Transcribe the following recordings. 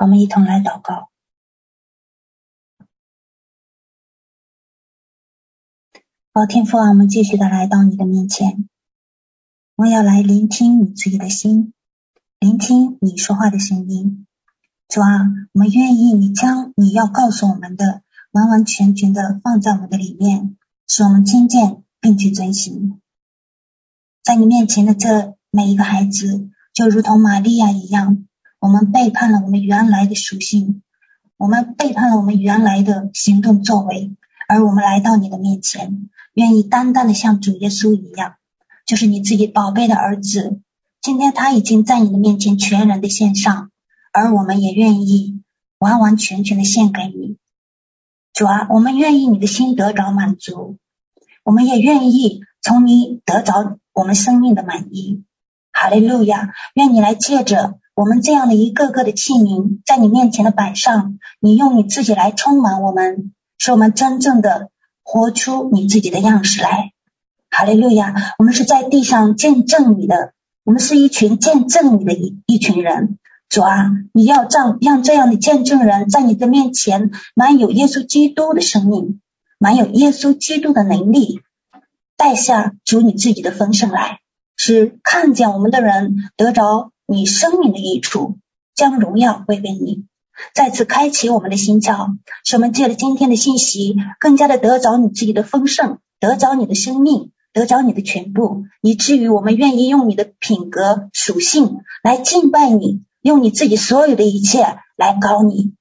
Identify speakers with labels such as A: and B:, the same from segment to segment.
A: 我们一同来祷告。好，天父啊，我们继续的来到你的面前，我要来聆听你自己的心，聆听你说话的声音。主啊，我们愿意你将你要告诉我们的完完全全的放在我们的里面，使我们听见并去遵行。在你面前的这每一个孩子，就如同玛利亚一样，我们背叛了我们原来的属性，我们背叛了我们原来的行动作为，而我们来到你的面前。愿意单单的像主耶稣一样，就是你自己宝贝的儿子。今天他已经在你的面前全然的献上，而我们也愿意完完全全的献给你。主啊，我们愿意你的心得着满足，我们也愿意从你得着我们生命的满意。哈利路亚！愿你来借着我们这样的一个个的器皿，在你面前的摆上，你用你自己来充满我们，使我们真正的。活出你自己的样式来，哈利路亚！我们是在地上见证你的，我们是一群见证你的一一群人。主啊，你要让让这样的见证人在你的面前满有耶稣基督的生命，满有耶稣基督的能力，带下主你自己的丰盛来，使看见我们的人得着你生命的益处，将荣耀归给你。再次开启我们的心窍，使我们借着今天的信息，更加的得着你自己的丰盛，得着你的生命，得着你的全部，以至于我们愿意用你的品格属性来敬拜你，用你自己所有的一切来高你。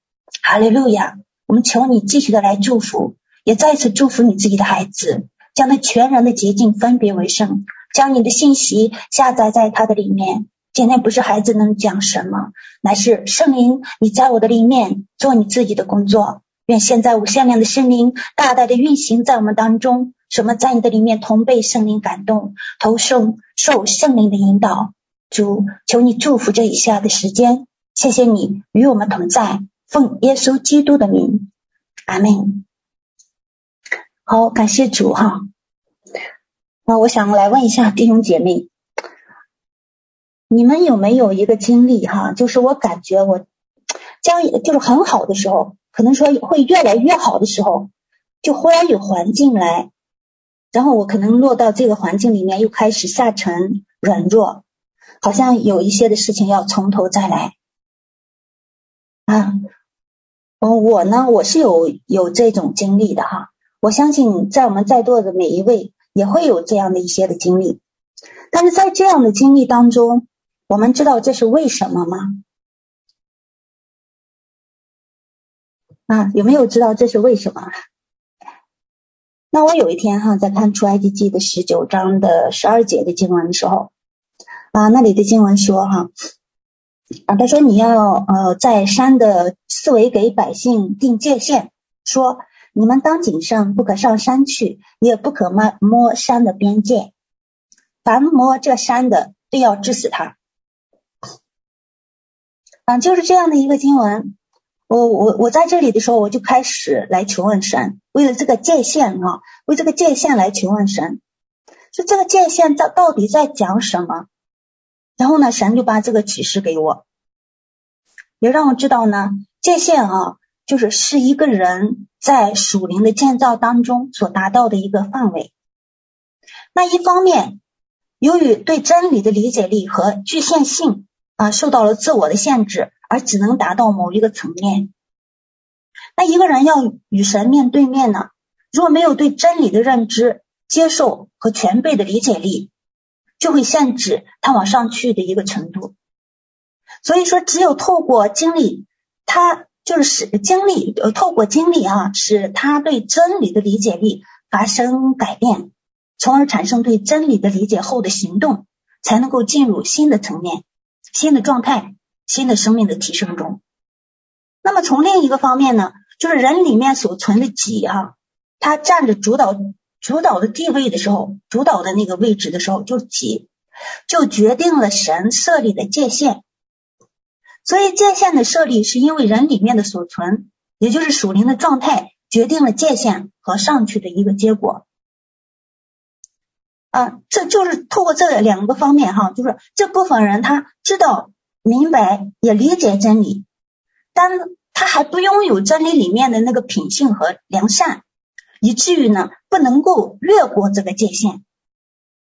A: 哈利路亚！我们求你继续的来祝福，也再次祝福你自己的孩子，将他全然的洁净分别为圣，将你的信息下载在他的里面。今天不是孩子能讲什么，乃是圣灵，你在我的里面做你自己的工作。愿现在无限量的圣灵大大的运行在我们当中，什么在你的里面同被圣灵感动，投受受圣灵的引导。主，求你祝福这以下的时间，谢谢你与我们同在，奉耶稣基督的名，阿门。好，感谢主哈。那我想来问一下弟兄姐妹。你们有没有一个经历哈？就是我感觉我将就是很好的时候，可能说会越来越好的时候，就忽然有环境来，然后我可能落到这个环境里面，又开始下沉软弱，好像有一些的事情要从头再来啊。嗯，我呢，我是有有这种经历的哈。我相信在我们在座的每一位也会有这样的一些的经历，但是在这样的经历当中。我们知道这是为什么吗？啊，有没有知道这是为什么？那我有一天哈，在看出埃及记的十九章的十二节的经文的时候，啊，那里的经文说哈，啊，他说你要呃在山的四围给百姓定界限，说你们当谨慎，不可上山去，也不可摸摸山的边界，凡摸这山的，都要治死他。啊，就是这样的一个经文，我我我在这里的时候，我就开始来求问神，为了这个界限啊，为这个界限来求问神，说这个界限到到底在讲什么？然后呢，神就把这个启示给我，也让我知道呢，界限啊，就是是一个人在属灵的建造当中所达到的一个范围。那一方面，由于对真理的理解力和局限性。啊，受到了自我的限制，而只能达到某一个层面。那一个人要与神面对面呢，如果没有对真理的认知、接受和全备的理解力，就会限制他往上去的一个程度。所以说，只有透过经历，他就是使经历，呃，透过经历啊，使他对真理的理解力发生改变，从而产生对真理的理解后的行动，才能够进入新的层面。新的状态，新的生命的提升中。那么从另一个方面呢，就是人里面所存的己哈，他占着主导主导的地位的时候，主导的那个位置的时候，就己就决定了神设立的界限。所以界限的设立是因为人里面的所存，也就是属灵的状态，决定了界限和上去的一个结果。啊，这就是透过这两个方面哈，就是这部分人他知道、明白、也理解真理，但他还不拥有真理里面的那个品性和良善，以至于呢不能够越过这个界限。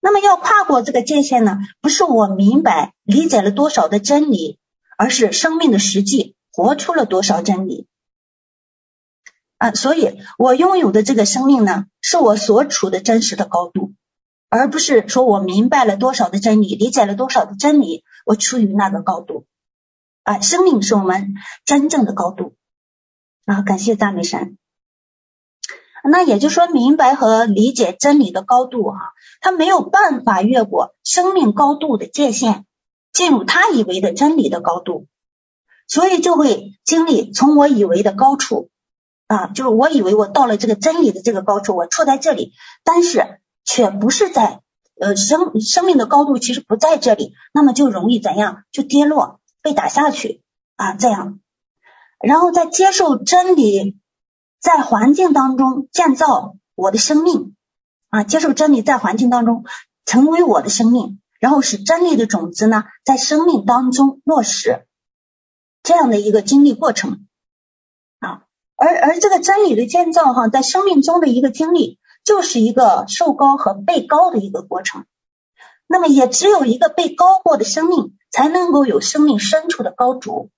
A: 那么要跨过这个界限呢，不是我明白理解了多少的真理，而是生命的实际活出了多少真理啊！所以我拥有的这个生命呢，是我所处的真实的高度，而不是说我明白了多少的真理，理解了多少的真理，我处于那个高度啊！生命是我们真正的高度啊！感谢赞美神。那也就是说，明白和理解真理的高度哈，他没有办法越过生命高度的界限，进入他以为的真理的高度，所以就会经历从我以为的高处啊，就是我以为我到了这个真理的这个高处，我处在这里，但是却不是在呃生生命的高度，其实不在这里，那么就容易怎样就跌落，被打下去啊这样，然后在接受真理。在环境当中建造我的生命啊，接受真理在环境当中成为我的生命，然后使真理的种子呢在生命当中落实，这样的一个经历过程啊，而而这个真理的建造哈，在生命中的一个经历，就是一个受膏和被膏的一个过程。那么也只有一个被膏过的生命，才能够有生命深处的高主。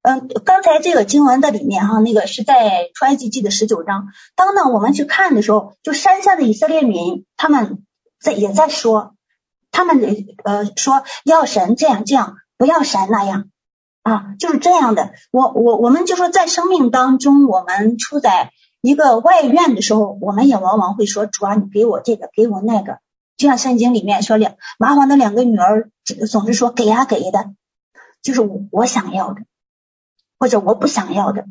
A: 嗯，刚才这个经文的里面哈，那个是在出埃及记的十九章。当呢我们去看的时候，就山下的以色列民，他们在也在说，他们呃说要神这样这样，不要神那样啊，就是这样的。我我我们就说在生命当中，我们处在一个外院的时候，我们也往往会说主啊，你给我这个，给我那个。就像圣经里面说两马王的两个女儿总是说给呀给的，就是我我想要的。或者我不想要的，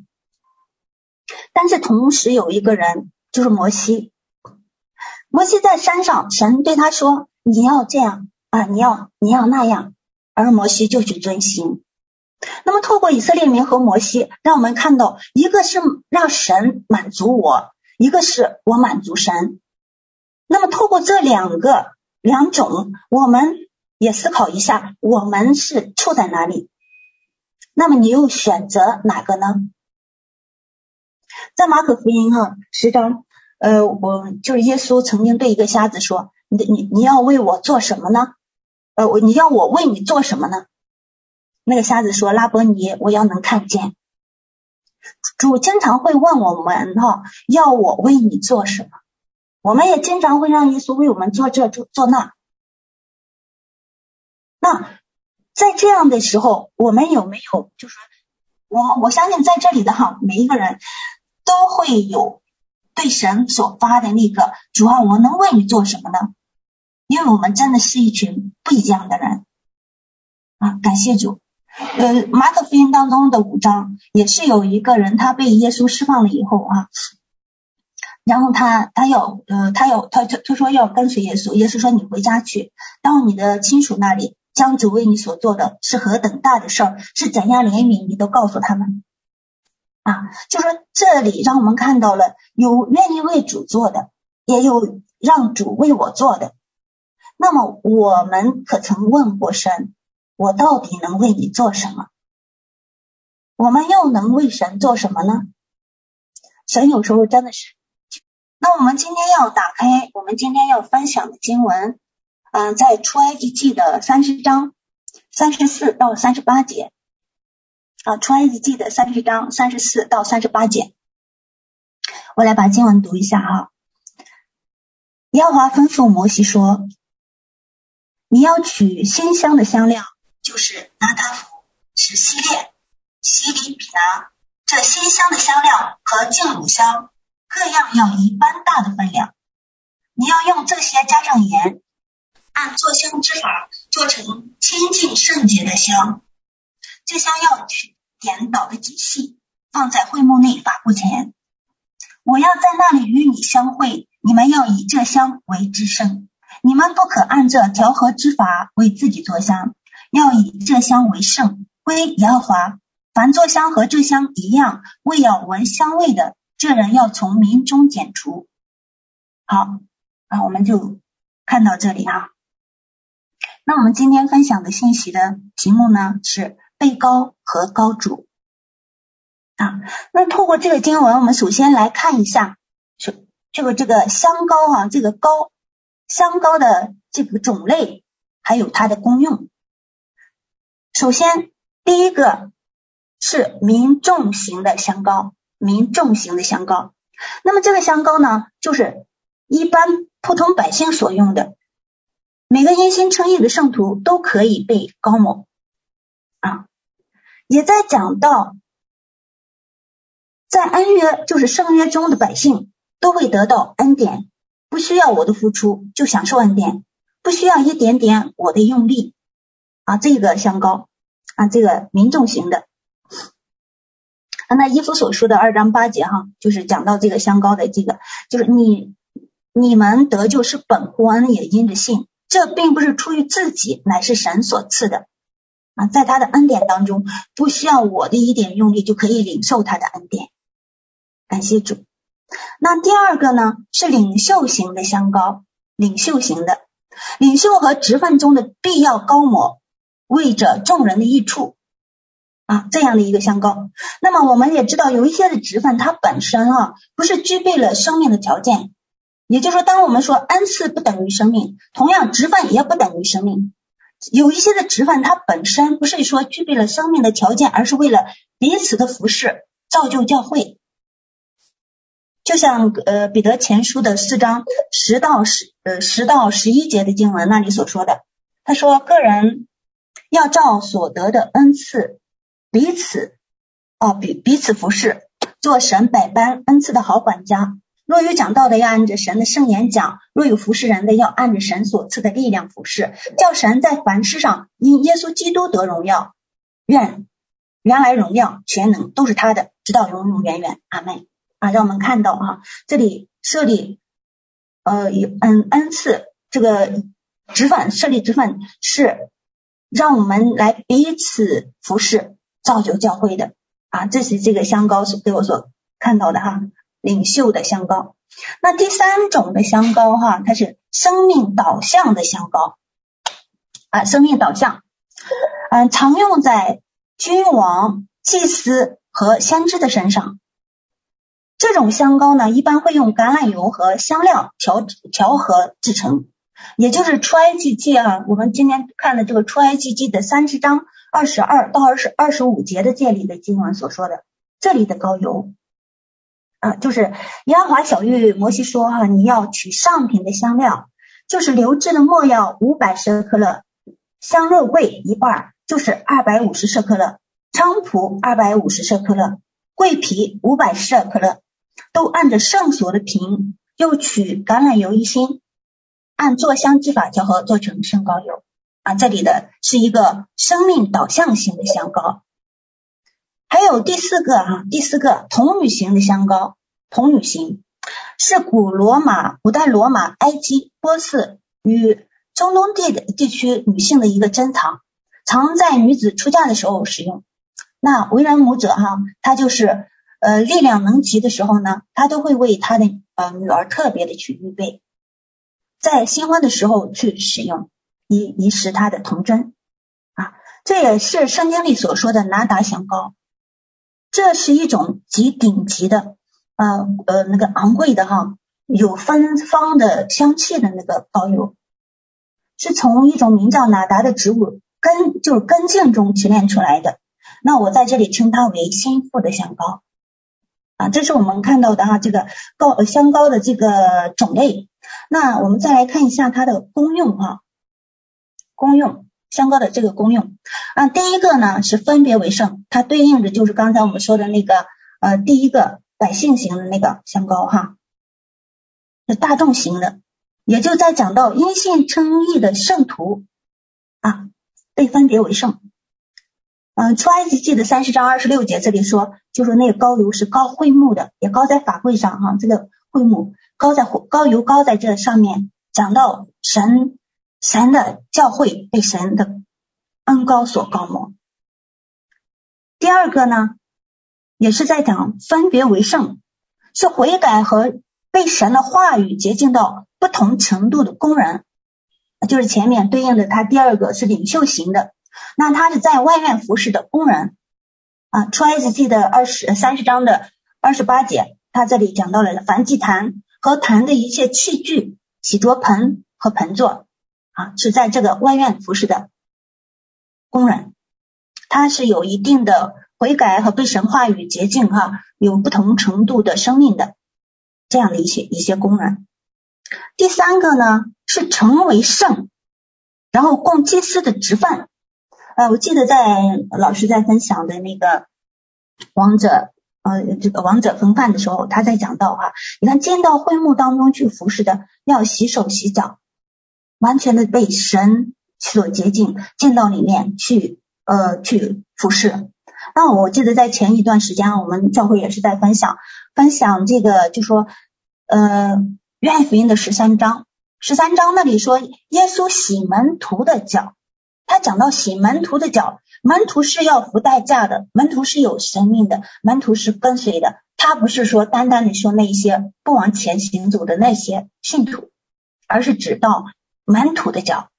A: 但是同时有一个人就是摩西，摩西在山上，神对他说：“你要这样啊，你要你要那样。”而摩西就去遵行。那么透过以色列民和摩西，让我们看到一个是让神满足我，一个是我满足神。那么透过这两个两种，我们也思考一下，我们是处在哪里？那么你又选择哪个呢？在马可福音哈十章，呃，我就是耶稣曾经对一个瞎子说：“你你你要为我做什么呢？呃，我你要我为你做什么呢？”那个瞎子说：“拉伯尼，我要能看见。”主经常会问我们哈，要我为你做什么？我们也经常会让耶稣为我们做这做做那。那。在这样的时候，我们有没有就是我我相信在这里的哈，每一个人都会有对神所发的那个主啊，我能为你做什么呢？因为我们真的是一群不一样的人啊！感谢主。呃，马可福音当中的五章也是有一个人，他被耶稣释放了以后啊，然后他他要呃他要他他他说要跟随耶稣，耶稣说你回家去，到你的亲属那里。将主为你所做的是何等大的事儿，是怎样怜悯，你都告诉他们啊。就说这里让我们看到了有愿意为主做的，也有让主为我做的。那么我们可曾问过神，我到底能为你做什么？我们又能为神做什么呢？神有时候真的是。那我们今天要打开，我们今天要分享的经文。嗯，在出埃及记的三十章三十四到三十八节啊，出埃及记的三十章三十四到三十八节，我来把经文读一下哈。耶和华吩咐摩西说：“你要取馨香的香料，就是拿达弗、史西列、西里比拿，这馨香的香料和净乳香各样要一般大的分量。你要用这些加上盐。”按做香之法做成清净圣洁的香，这香要取点倒的极细，放在会幕内法布前。我要在那里与你相会，你们要以这香为至圣。你们不可按这调和之法为自己做香，要以这香为圣，归耶和华。凡做香和这香一样，为要闻香味的，这人要从民中剪除。好，啊，我们就看到这里啊。那我们今天分享的信息的题目呢，是被膏和膏主啊。那透过这个经文，我们首先来看一下，是这个这个香膏啊，这个膏香膏的这个种类，还有它的功用。首先，第一个是民众型的香膏，民众型的香膏。那么这个香膏呢，就是一般普通百姓所用的，每个因信称义的圣徒都可以被膏抹啊。也在讲到，在恩约就是圣约中的百姓都会得到恩典，不需要我的付出就享受恩典，不需要一点点我的用力啊。这个香膏啊，这个民众型的。那伊夫所说的二章八节哈，就是讲到这个香膏的这个，就是你你们得救是本乎恩，也因着信，这并不是出于自己，乃是神所赐的啊，在他的恩典当中，不需要我的一点用力就可以领受他的恩典，感谢主。那第二个呢，是领袖型的香膏，领袖型的领袖和职分中的必要膏抹，为着众人的益处。啊，这样的一个香膏，那么我们也知道，有一些的职分，它本身啊不是具备了生命的条件，也就是说，当我们说恩赐不等于生命，同样职分也不等于生命。有一些的职分，它本身不是说具备了生命的条件，而是为了彼此的服侍，造就教会。就像呃彼得前书的四章十到十呃十到十一节的经文那里所说的，他说个人要照所得的恩赐。彼此啊，彼彼此服侍，做神百般恩赐的好管家。若有讲道的，要按着神的圣言讲；若有服侍人的，要按着神所赐的力量服侍，叫神在凡事上因耶稣基督得荣耀。愿原来荣耀全能都是他的，直到永永远远。阿门。啊，让我们看到啊，这里设立呃有恩恩赐这个职分，设立职分是让我们来彼此服侍。造就教会的啊，这是这个香膏所对我所看到的哈，领袖的香膏。那第三种的香膏哈，它是生命导向的香膏啊，生命导向，嗯，常用在君王、祭司和先知的身上。这种香膏呢，一般会用橄榄油和香料调调和制成，也就是出埃及记啊，我们今天看的这个出埃及记的三十章。二十二到二十二十五节的这里的经文所说的，这里的高油啊，就是耶和华小玉摩西说哈，你要取上品的香料，就是流质的没药五百舍客勒，香肉桂一半，就是二百五十舍客勒，菖蒲二百五十舍客勒，桂皮五百舍客勒，都按着圣所的瓶，又取橄榄油一升，按做香之法调和，做成圣膏油。啊，这里的是一个生命导向型的香膏，还有第四个哈，第四个童女型的香膏，童女型是古罗马、古代罗马、埃及、波斯与中东地的地区女性的一个珍藏，常在女子出嫁的时候使用。那为人母者哈，她就是呃力量能及的时候呢，她都会为她的呃女儿特别的去预备，在新婚的时候去使用。以以使他的童真啊，这也是圣经里所说的拿达香膏，这是一种极顶级的呃呃那个昂贵的哈，有芬芳的香气的那个膏油，是从一种名叫拿达的植物根就是根茎中提炼出来的。那我在这里称它为新妇的香膏啊，这是我们看到的哈这个膏香膏的这个种类。那我们再来看一下它的功用哈。功用香膏的这个功用啊，第一个呢是分别为圣，它对应的就是刚才我们说的那个呃第一个百姓型的那个香膏哈，是大众型的，也就在讲到因信称义的圣徒啊被分别为圣。嗯，出埃及记的三十章二十六节这里说，就说那个膏油是膏会幕的，也膏在法柜上哈，这个会幕高在高油高在这上面，讲到神。神的教会被神的恩高所高抹。第二个呢，也是在讲分别为圣，是悔改和被神的话语洁净到不同程度的工人，就是前面对应的他第二个是领袖型的，那他是在外院服侍的工人啊。出埃及记的二十三十章的二十八节，他这里讲到了凡祭坛和坛的一切器具、洗濯盆和盆座啊，是在这个外院服侍的工人，他是有一定的悔改和被神话语洁净哈，有不同程度的生命的这样的一些一些工人。第三个呢是成为圣，然后供祭司的职分。呃，我记得在老师在分享的那个王者呃这个王者风范的时候，他在讲到哈，你看进到会幕当中去服侍的，要洗手洗脚，完全的被神所洁净，进到里面去呃去服侍。那我记得在前一段时间，我们教会也是在分享分享这个，就说呃。约翰福音的十三章，十三章那里说耶稣洗门徒的脚，他讲到洗门徒的脚，门徒是要付代价的，门徒是有生命的，门徒是跟随的，他不是说单单的说那些不往前行走的那些信徒，而是指到门徒的脚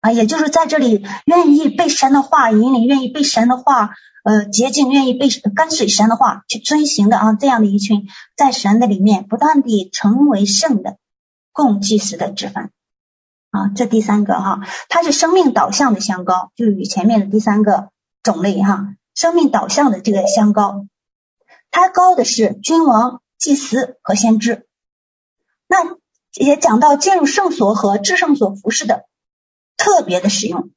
A: 啊，也就是在这里愿意被神的话引领，愿意被神的话。呃，洁净愿意被跟随神的话去遵行的啊，这样的一群在神的里面不断地成为圣的供祭司的职分啊，这第三个哈，它是生命导向的香膏，就与前面的第三个种类哈，生命导向的这个香膏，它膏的是君王、祭司和先知，那也讲到进入圣所和至圣所服饰的特别的使用。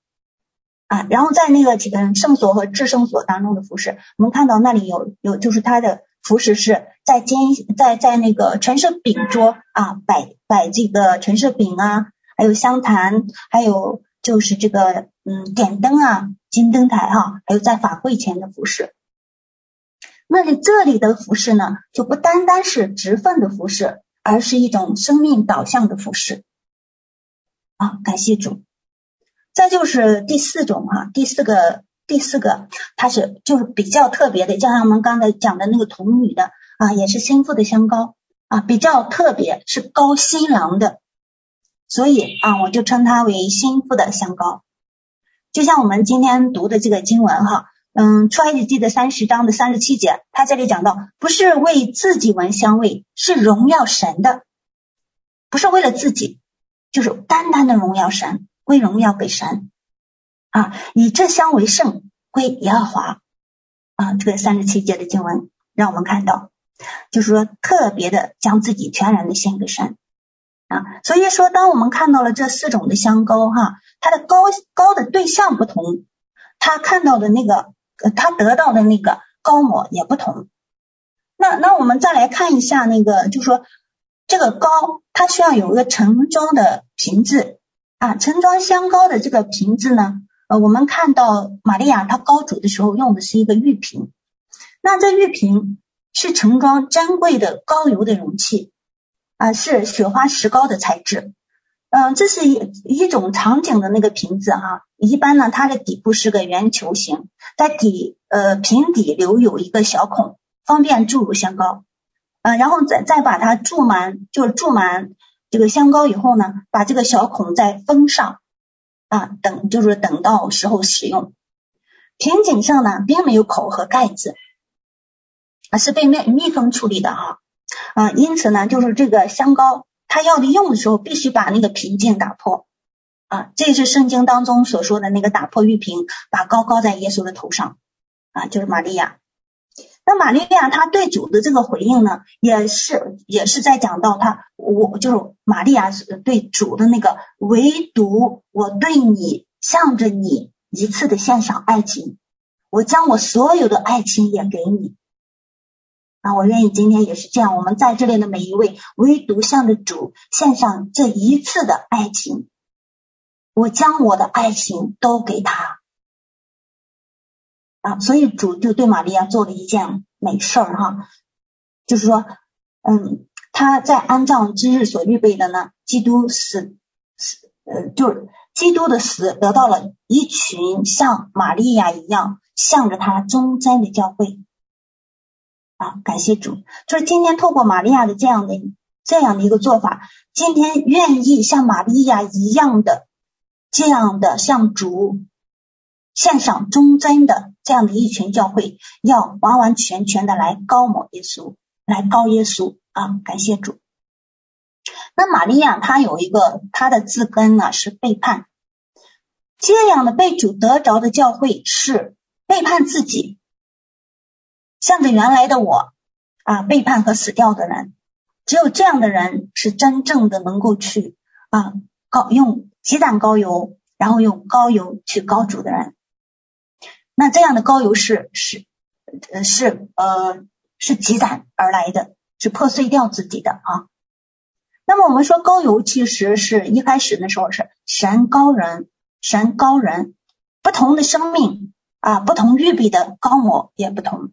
A: 啊，然后在那个几个圣所和至圣所当中的服饰，我们看到那里有有就是他的服饰是在煎在在那个陈设饼桌啊摆摆这个陈设饼啊，还有香坛，还有就是这个嗯点灯啊金灯台哈、啊，还有在法会前的服饰。那里这里的服饰呢，就不单单是职分的服饰，而是一种生命导向的服饰。啊，感谢主。再就是第四种哈，第四个第四个，它是就是比较特别的，就像我们刚才讲的那个童女的啊，也是新妇的香膏啊，比较特别，是高新郎的，所以啊，我就称它为心腹的香膏。就像我们今天读的这个经文哈，嗯，出埃及记的三十章的三十七节，它这里讲到，不是为自己闻香味，是荣耀神的，不是为了自己，就是单单的荣耀神。归荣耀给神啊，以这香为圣，归耶和华啊。这个三十七节的经文让我们看到，就是说特别的将自己全然的献给神啊。所以说，当我们看到了这四种的香膏哈，它的膏膏的对象不同，他看到的那个，他得到的那个膏抹也不同。那那我们再来看一下那个，就说这个膏它需要有一个盛装的瓶子。啊，盛装香膏的这个瓶子呢，呃，我们看到玛利亚她高主的时候用的是一个玉瓶，那这玉瓶是盛装珍贵的膏油的容器，啊，是雪花石膏的材质，嗯、这是一一种场景的那个瓶子哈、啊，一般呢它的底部是个圆球形，在底呃瓶底留有一个小孔，方便注入香膏，嗯，然后再再把它注满，就注满。这个香膏以后呢，把这个小孔再封上啊，等就是等到时候使用。瓶颈上呢，并没有口和盖子，啊，是被密密封处理的哈啊，啊因此呢，就是这个香膏它要利用的时候，必须把那个瓶颈打破啊，这是圣经当中所说的那个打破玉瓶，把膏膏在耶稣的头上啊，就是玛利亚。那玛利亚她对主的这个回应呢，也是也是在讲到她，我就是玛利亚对主的那个，唯独我对你向着你一次的献上爱情，我将我所有的爱情也给你。啊，我愿意今天也是这样，我们在这里的每一位，唯独向着主献上这一次的爱情，我将我的爱情都给他。啊，所以主就对玛利亚做了一件美事儿哈，就是说，嗯，他在安葬之日所预备的呢，基督死死呃，就是基督的死得到了一群像玛利亚一样向着他忠贞的教会啊，感谢主，就是今天透过玛利亚的这样的这样的一个做法，今天愿意像玛利亚一样的这样的向主。献上忠贞的这样的一群教会，要完完全全的来高某耶稣，来高耶稣啊！感谢主。那玛利亚她有一个她的字根呢是背叛，这样的被主得着的教会是背叛自己，向着原来的我啊背叛和死掉的人，只有这样的人是真正的能够去啊高用积攒高油，然后用高油去高主的人。那这样的高油是是呃是呃是积攒而来的，是破碎掉自己的啊。那么我们说高油其实是一开始的时候是神高人，神高人不同的生命啊，不同预备的高模也不同。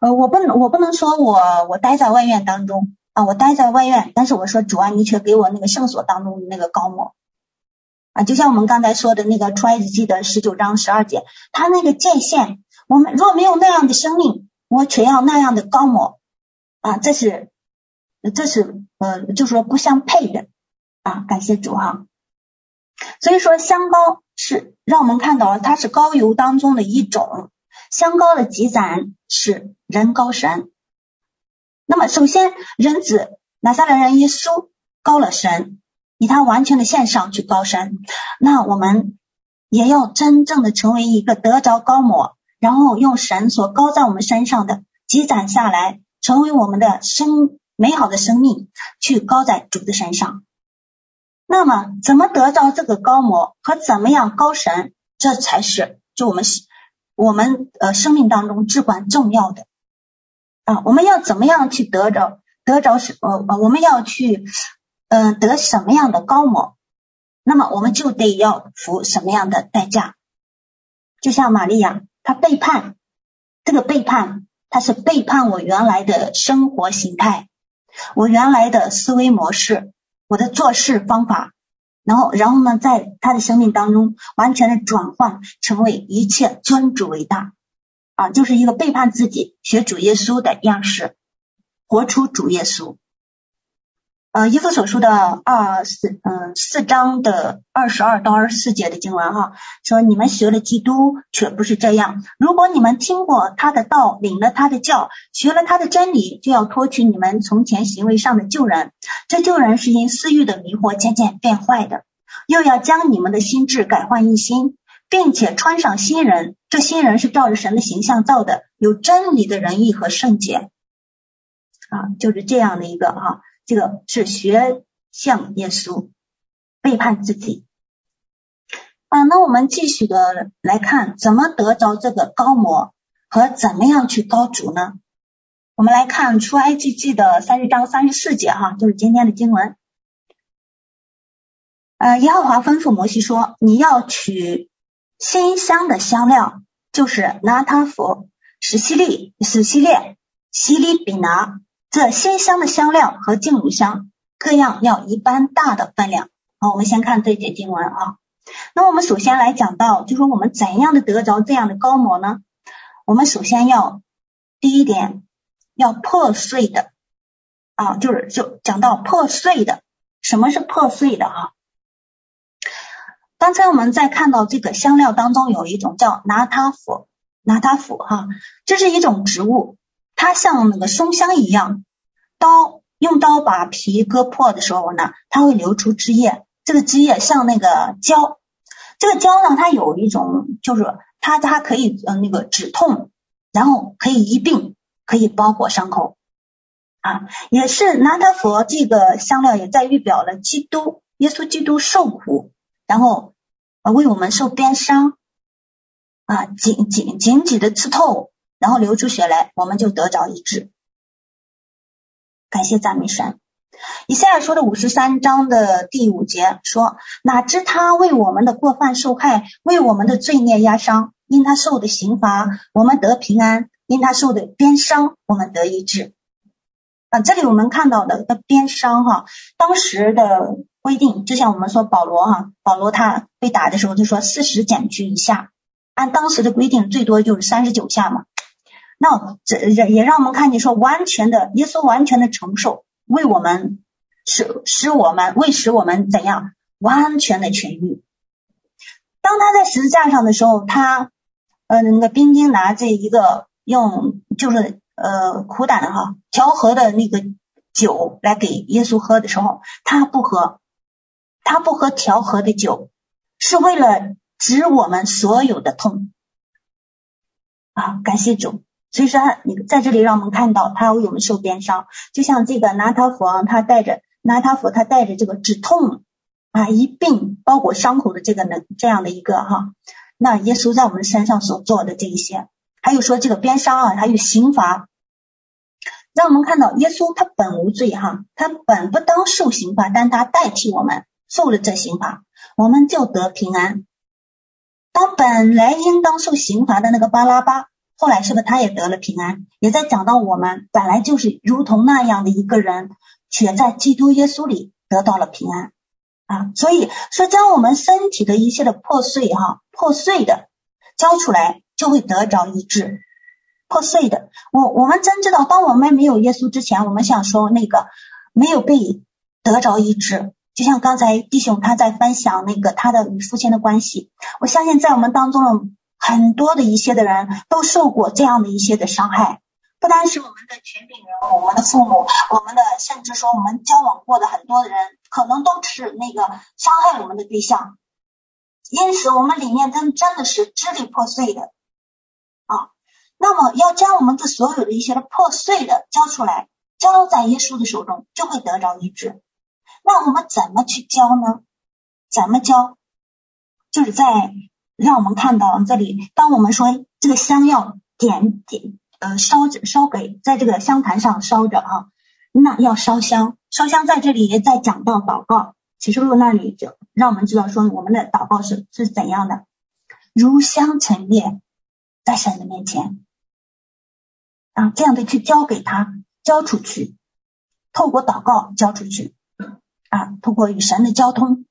A: 呃，我不能我不能说我我待在外院当中啊，我待在外院，但是我说主啊，你却给我那个圣所当中的那个膏抹。啊，就像我们刚才说的那个出埃及记的十九章十二节，他那个界限，我们若没有那样的生命，我却要那样的膏抹啊，这是，这是呃，就说不相配的啊。感谢主哈。所以说香膏是让我们看到了，它是膏油当中的一种，香高的积攒是人高神。那么首先人子拿撒勒人耶稣高了神。以他完全的献上去高神，那我们也要真正的成为一个得着高抹，然后用神所高在我们身上的积攒下来，成为我们的生美好的生命，去高在主的身上。那么怎么得着这个高模和怎么样高神，这才是就我们我们呃生命当中至关重要的啊！我们要怎么样去得着得着什呃呃我们要去。嗯，得什么样的高某，那么我们就得要付什么样的代价。就像玛利亚，她背叛，这个背叛，她是背叛我原来的生活形态，我原来的思维模式，我的做事方法，然后，然后呢，在他的生命当中完全的转换，成为一切尊主为大啊，就是一个背叛自己，学主耶稣的样式，活出主耶稣。呃，以弗所书的二四嗯四章的二十二到二十四节的经文哈，说你们学了基督，却不是这样。如果你们听过他的道，领了他的教，学了他的真理，就要脱去你们从前行为上的旧人。这旧人是因私欲的迷惑渐渐变坏的，又要将你们的心志改换一新，并且穿上新人。这新人是照着神的形象造的，有真理的仁义和圣洁啊，就是这样的一个哈。这个是学像耶稣背叛自己啊。那我们继续的来看，怎么得着这个膏抹和怎么样去高主呢？我们来看出埃及记的三十章三十四节哈，就是今天的经文。呃，耶和华吩咐摩西说：“你要取馨香的香料，就是拿他弗、史西利、史西列、西利比拿。”这鲜香的香料和净乳香各样要一般大的分量。好，我们先看这节经文啊。那我们首先来讲到，就说我们怎样的得着这样的膏抹呢？我们首先要第一点要破碎的啊，就是就讲到破碎的。什么是破碎的啊？刚才我们在看到这个香料当中有一种叫拿他佛，拿他佛哈，这是一种植物。它像那个松香一样，刀用刀把皮割破的时候呢，它会流出汁液。这个汁液像那个胶，这个胶呢，它有一种就是它它可以呃那个止痛，然后可以医病，可以包裹伤口啊。也是拿他佛这个香料也在预表了基督耶稣基督受苦，然后为我们受鞭伤啊，紧紧紧紧的刺透。然后流出血来，我们就得着医治。感谢赞美神。以赛亚书的五十三章的第五节说：“哪知他为我们的过犯受害，为我们的罪孽压伤。因他受的刑罚，我们得平安；因他受的鞭伤，我们得医治。”啊，这里我们看到的的鞭伤哈，当时的规定，就像我们说保罗哈，保罗他被打的时候就说四十减去一下，按当时的规定，最多就是三十九下嘛。那这也也让我们看见说，完全的耶稣完全的承受，为我们使使我们为使我们怎样完全的痊愈。当他在十字架上的时候，他呃那个兵丁拿着一个用就是呃苦胆哈调和的那个酒来给耶稣喝的时候，他不喝，他不喝调和的酒，是为了止我们所有的痛啊！感谢主。所以说，你在这里让我们看到他为我们受鞭伤，就像这个拿他佛，他带着拿他佛，他带着这个止痛啊一并包裹伤口的这个呢这样的一个哈，那耶稣在我们身上所做的这一些，还有说这个鞭伤啊，还有刑罚，让我们看到耶稣他本无罪哈，他本不当受刑罚，但他代替我们受了这刑罚，我们就得平安。他本来应当受刑罚的那个巴拉巴。后来是不是他也得了平安？也在讲到我们本来就是如同那样的一个人，却在基督耶稣里得到了平安啊！所以说，将我们身体的一切的破碎哈，破碎的交出来，就会得着医治。破碎的，我我们真知道，当我们没有耶稣之前，我们想说那个没有被得着医治。就像刚才弟兄他在分享那个他的与父亲的关系，我相信在我们当中的。很多的一些的人都受过这样的一些的伤害，不单是我们的权柄人，我们的父母，我们的甚至说我们交往过的很多的人，可能都是那个伤害我们的对象，因此我们里面真真的是支离破碎的啊。那么要将我们这所有的一些的破碎的交出来，交在耶稣的手中，就会得着医治。那我们怎么去交呢？怎么交？就是在。让我们看到这里，当我们说这个香要点点呃烧着烧给在这个香坛上烧着啊，那要烧香，烧香在这里也在讲到祷告，启示录那里就让我们知道说我们的祷告是是怎样的，如香陈列在神的面前啊，这样的去交给他，交出去，透过祷告交出去啊，透过与神的交通。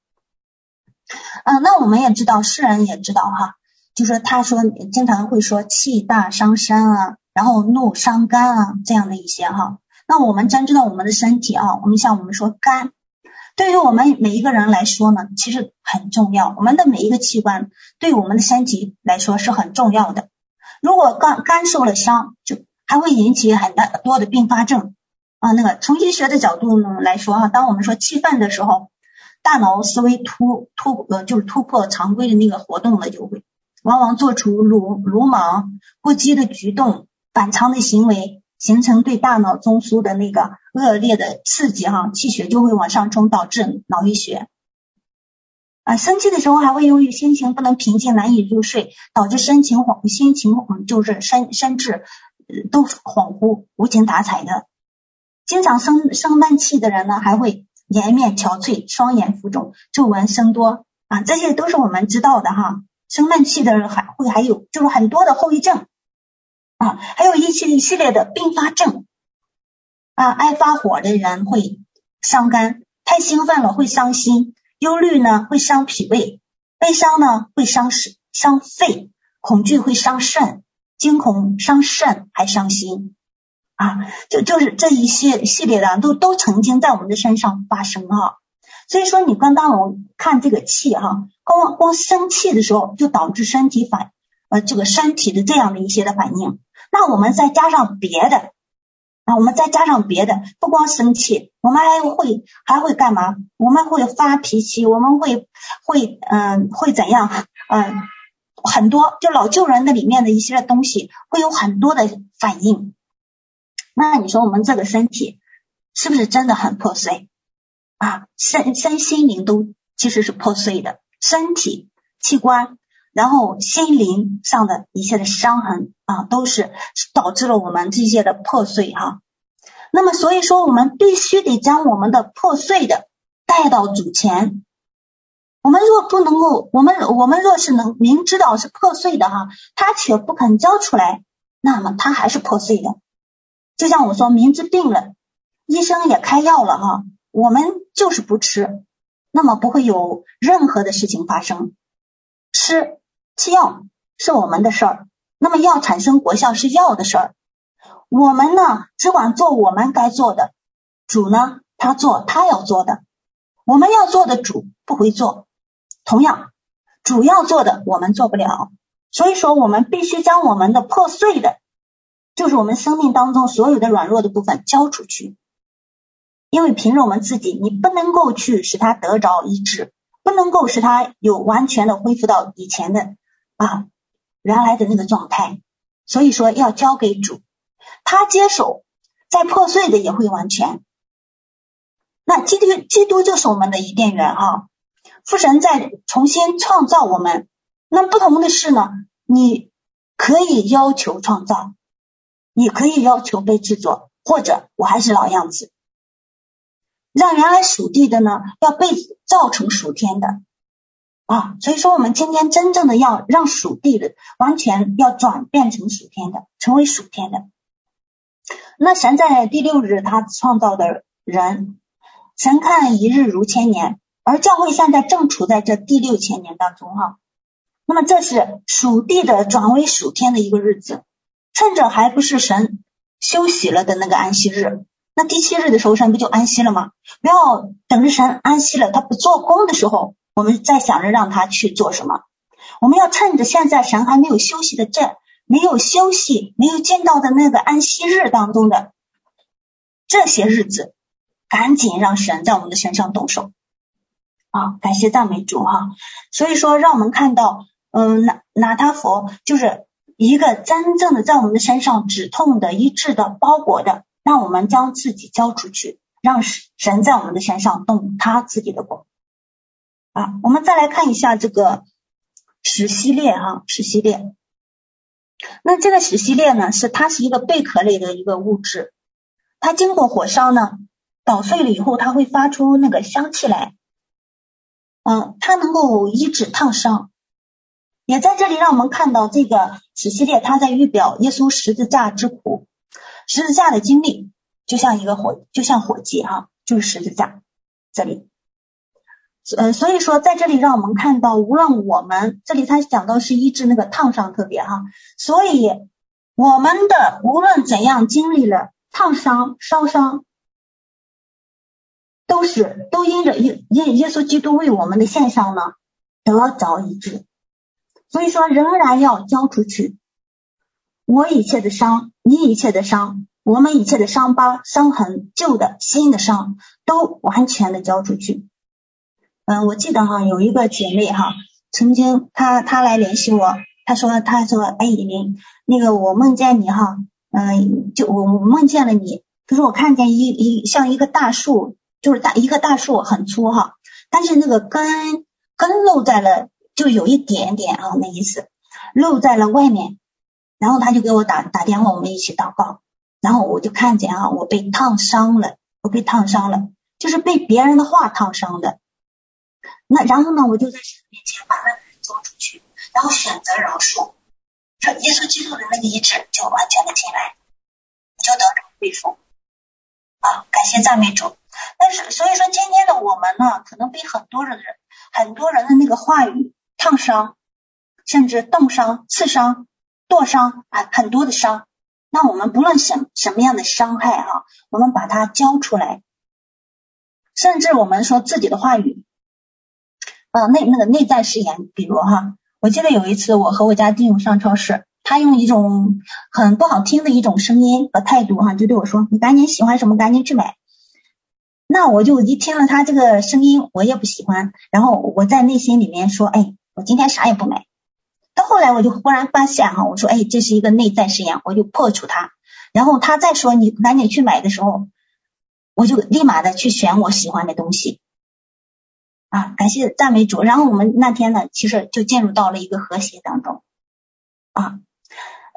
A: 嗯，那我们也知道，世人也知道哈，就说他说经常会说气大伤身啊，然后怒伤肝啊，这样的一些哈。那我们真知道我们的身体啊，我们像我们说肝，对于我们每一个人来说呢，其实很重要。我们的每一个器官对我们的身体来说是很重要的。如果肝肝受了伤，就还会引起很大多的并发症啊。那个从医学的角度呢来说哈，当我们说气愤的时候。大脑思维突突呃，就是突破常规的那个活动了，就会往往做出鲁鲁莽不羁的举动，反常的行为，形成对大脑中枢的那个恶劣的刺激哈，气血就会往上冲，导致脑溢血。啊，生气的时候还会由于心情不能平静，难以入睡，导致心情恍心情就是身身智都恍惚、无精打采的。经常生生闷气的人呢，还会。颜面憔悴，双眼浮肿，皱纹生多啊，这些都是我们知道的哈。生闷气的人还会还有就是很多的后遗症啊，还有一系一系列的并发症啊。爱发火的人会伤肝，太兴奋了会伤心，忧虑呢会伤脾胃，悲伤呢会伤伤肺，恐惧会伤肾，惊恐伤肾还伤心。啊，就就是这一系系列的都都曾经在我们的身上发生哈，所以说你刚刚我看这个气哈，光光生气的时候就导致身体反呃这个身体的这样的一些的反应，那我们再加上别的啊，我们再加上别的，不光生气，我们还会还会干嘛？我们会发脾气，我们会会嗯、会怎样嗯、很多就老旧人的里面的一些东西会有很多的反应。那你说我们这个身体是不是真的很破碎啊？身身心灵都其实是破碎的，身体器官，然后心灵上的一切的伤痕啊，都是导致了我们这些的破碎哈、那么所以说，我们必须得将我们的破碎的带到主前。我们若不能够，我们我们若是能明知道是破碎的哈、他却不肯交出来，那么他还是破碎的。就像我说，明知病了，医生也开药了哈，我们就是不吃，那么不会有任何的事情发生。吃吃药是我们的事儿，那么药产生国效是药的事儿，我们呢只管做我们该做的，主呢他做他要做的，我们要做的主不会做。同样，主要做的我们做不了，所以说我们必须将我们的破碎的，就是我们生命当中所有的软弱的部分交出去，因为凭着我们自己，你不能够去使他得着医治，不能够使他有完全的恢复到以前的啊原来的那个状态，所以说要交给主，他接手，再破碎的也会完全。那基督基督就是我们的伊甸园哈，父神在重新创造我们。那不同的是呢，你可以要求创造，你可以要求被制作，或者我还是老样子，让原来属地的呢要被造成属天的啊。所以说，我们今天真正的要让属地的完全要转变成属天的，成为属天的。那神在第六日他创造的人。神看一日如千年，而教会现在正处在这第六千年当中哈。那么这是属地的转为属天的一个日子，趁着还不是神休息了的那个安息日。那第七日的时候，神不就安息了吗？不要等着神安息了，他不做工的时候，我们再想着让他去做什么。我们要趁着现在神还没有休息的这没有休息、没有见到的那个安息日当中的这些日子。赶紧让神在我们的身上动手啊！感谢赞美主哈！所以说，让我们看到，嗯，拿拿他佛就是一个真正的在我们的身上止痛的、医治的、包裹的，让我们将自己交出去，让神在我们的身上动他自己的果啊！我们再来看一下这个石系列哈，石系列。那这个石系列呢，是它是一个贝壳类的一个物质，它经过火烧呢。捣碎了以后，它会发出那个香气来，嗯，它能够医治烫伤，也在这里让我们看到这个此系列，它在预表耶稣十字架之苦，十字架的经历，就像一个火，就像火计哈，就是十字架这里，呃，所以说在这里让我们看到，无论我们这里他讲到是医治那个烫伤特别哈，所以我们的无论怎样经历了烫伤、烧伤。都是都因着耶耶耶稣基督为我们的献上呢，得着医治，所以说仍然要交出去。我一切的伤，你一切的伤，我们一切的伤疤、伤痕、旧的、新的伤，都完全的交出去。嗯，我记得哈，有一个姐妹哈，曾经她她来联系我，她说她说哎，以琳，那个我梦见你哈，嗯，就我我梦见了你，她说我看见一一像一个大树。就是大一棵大树很粗哈，但是那个根根露在了，就有一点点啊，那意思露在了外面。然后他就给我打打电话，我们一起祷告。然后我就看见啊，我被烫伤了，我被烫伤了，就是被别人的话烫伤的。那然后呢，我就在神面前把那交出去，然后选择饶恕，说耶稣基督的那个医治就完全的进来，就得着恢复。啊，感谢赞美主。但是，所以说今天的我们呢，可能被很多人、很多人的那个话语烫伤，甚至冻伤、刺伤、剁伤啊，很多的伤。那我们不论什什么样的伤害哈，我们把它交出来。甚至我们说自己的话语，啊，内那个内在誓言，比如哈，我记得有一次我和我家弟兄上超市，他用一种很不好听的一种声音和态度哈，就对我说：“你赶紧喜欢什么，赶紧去买。”那我就一听了他这个声音，我也不喜欢。然后我在内心里面说：“哎，我今天啥也不买。”到后来我就忽然发现哈，我说：“哎，这是一个内在誓言，我就破除它。”然后他再说：“你赶紧去买的时候，我就立马的去选我喜欢的东西。”啊，感谢赞美主。然后我们那天呢，其实就进入到了一个和谐当中。啊，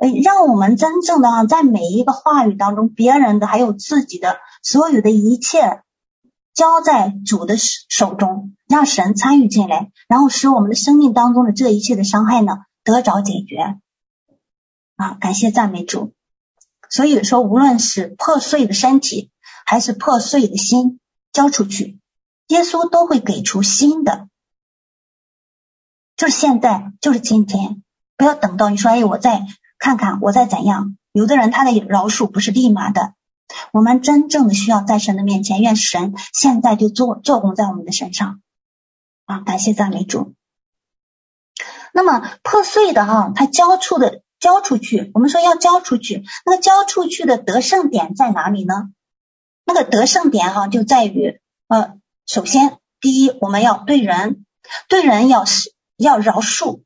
A: 呃，让我们真正的啊在每一个话语当中，别人的还有自己的所有的一切。交在主的手中，让神参与进来，然后使我们的生命当中的这一切的伤害呢，得着解决。啊，感谢赞美主。所以说，无论是破碎的身体，还是破碎的心，交出去，耶稣都会给出新的。就是现在，就是今天，不要等到你说，哎，我再看看，我再怎样。有的人他的饶恕不是立马的。我们真正的需要在神的面前，愿神现在就做做工在我们的身上啊！感谢赞美主。那么破碎的哈，它交出的交出去，我们说要交出去，那个交出去的得胜点在哪里呢？那个得胜点哈，就在于呃，首先第一，我们要对人对人要是要饶恕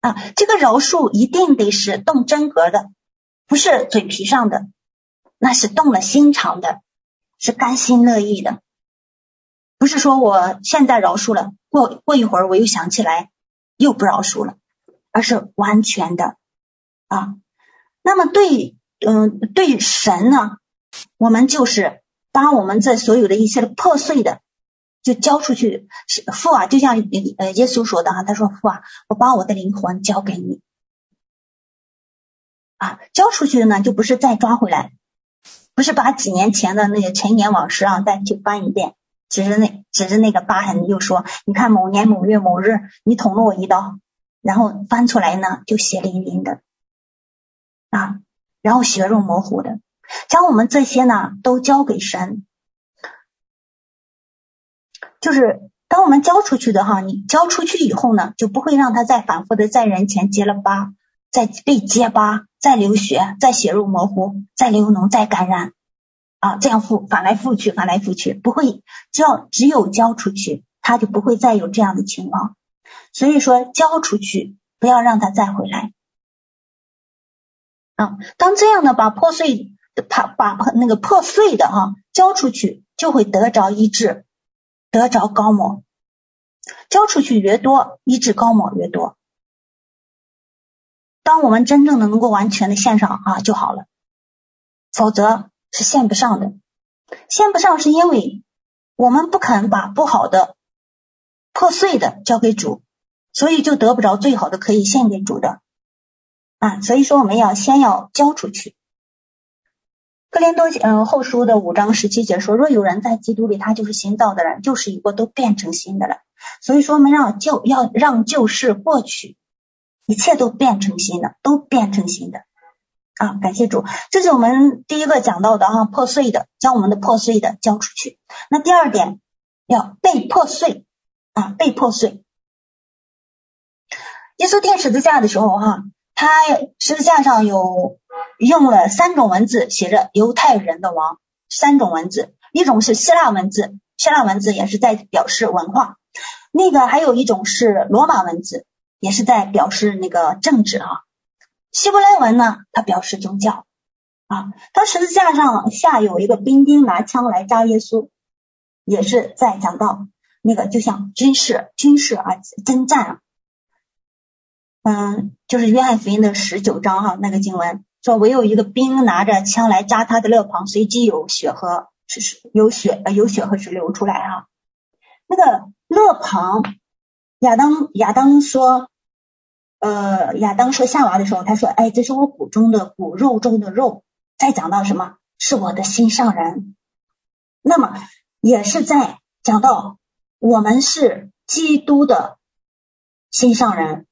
A: 啊，这个饶恕一定得是动真格的，不是嘴皮上的，那是动了心肠的，是甘心乐意的。不是说我现在饶恕了，过过一会儿我又想起来又不饶恕了，而是完全的啊。那么对，嗯，对神呢，我们就是把我们这所有的一些破碎的就交出去。父啊，就像呃耶稣说的哈，他说父啊，我把我的灵魂交给你啊，交出去的呢，就不是再抓回来，不是把几年前的那些陈年往事啊再去翻一遍。指着那指着那个疤痕，又说：“你看某年某月某日，你捅了我一刀，然后翻出来呢，就血淋淋的啊，然后血肉模糊的。将我们这些呢，都交给神，就是当我们交出去的哈，你交出去以后呢，就不会让他再反复的在人前结了疤，再被结疤，再流血，再血肉模糊，再流脓，再感染。”啊，这样复反来覆去，反来覆去，不会，只要只有交出去，他就不会再有这样的情况。所以说，交出去，不要让他再回来。啊，当这样的把破碎把把那个破碎的哈、交出去，就会得着医治，得着高某。交出去越多，医治高某越多。当我们真正的能够完全的献上啊就好了，否则。是献不上的，献不上是因为我们不肯把不好的、破碎的交给主，所以就得不着最好的可以献给主的啊。所以说我们要先要交出去。哥林多嗯后书的五章十七节说：若有人在基督里，他就是新造的人，旧事已过，都变成新的了。所以说我们让旧要让旧事过去，一切都变成新的，都变成新的。啊，感谢主，这是我们第一个讲到的哈，破碎的，将我们的破碎的交出去。那第二点，要被破碎啊，被破碎。耶稣钉十字架的时候哈，他十字架上有用了三种文字，写着犹太人的王，三种文字，一种是希腊文字，希腊文字也是在表示文化，那个还有一种是罗马文字，也是在表示那个政治啊。希伯来文呢，它表示宗教啊。当十字架上下有一个兵丁拿枪来扎耶稣，也是在讲到那个就像军事军事啊征战啊。嗯，就是约翰福音的十九章哈，那个经文说，唯有一个兵拿着枪来扎他的肋旁，随即有血和是有血呃有血和水流出来哈。那个肋旁，亚当亚当说。呃，亚当说夏娃的时候，他说：“哎，这是我骨中的骨，肉中的肉。”再讲到什么？是我的心上人。那么也是在讲到我们是基督的心上人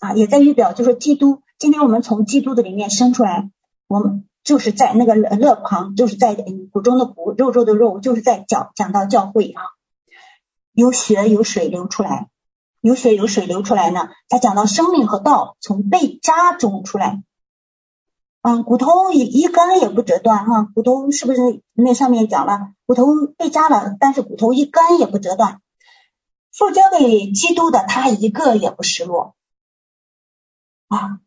A: 啊，也在预表，就是基督。今天我们从基督的里面生出来，我们就是在那个肋旁，就是在骨中的骨，肉中的肉，就是在讲讲到教会啊，有血有水流出来。有血有水流出来呢，他讲到生命和道从被扎中出来，嗯，骨头一一根也不折断哈，骨头是不是那上面讲了，骨头被扎了，但是骨头一根也不折断，付交给基督的他一个也不失落啊，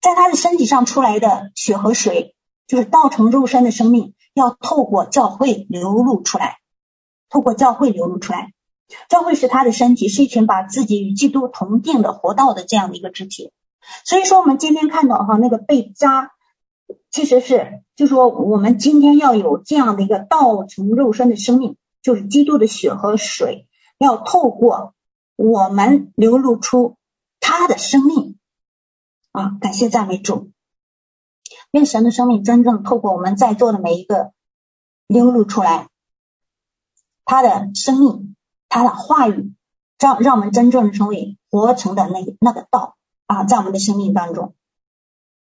A: 在他的身体上出来的血和水，就是道成肉身的生命，要透过教会流露出来，透过教会流露出来。教会是他的身体，是一群把自己与基督同定的活道的这样的一个肢体。所以说，我们今天看到哈那个被扎，其实是就说我们今天要有这样的一个道成肉身的生命，就是基督的血和水要透过我们流露出他的生命啊！感谢赞美主，愿神的生命真正透过我们在座的每一个流露出来，他的生命。他的话语，让让我们真正成为活成的那那个道啊，在我们的生命当中，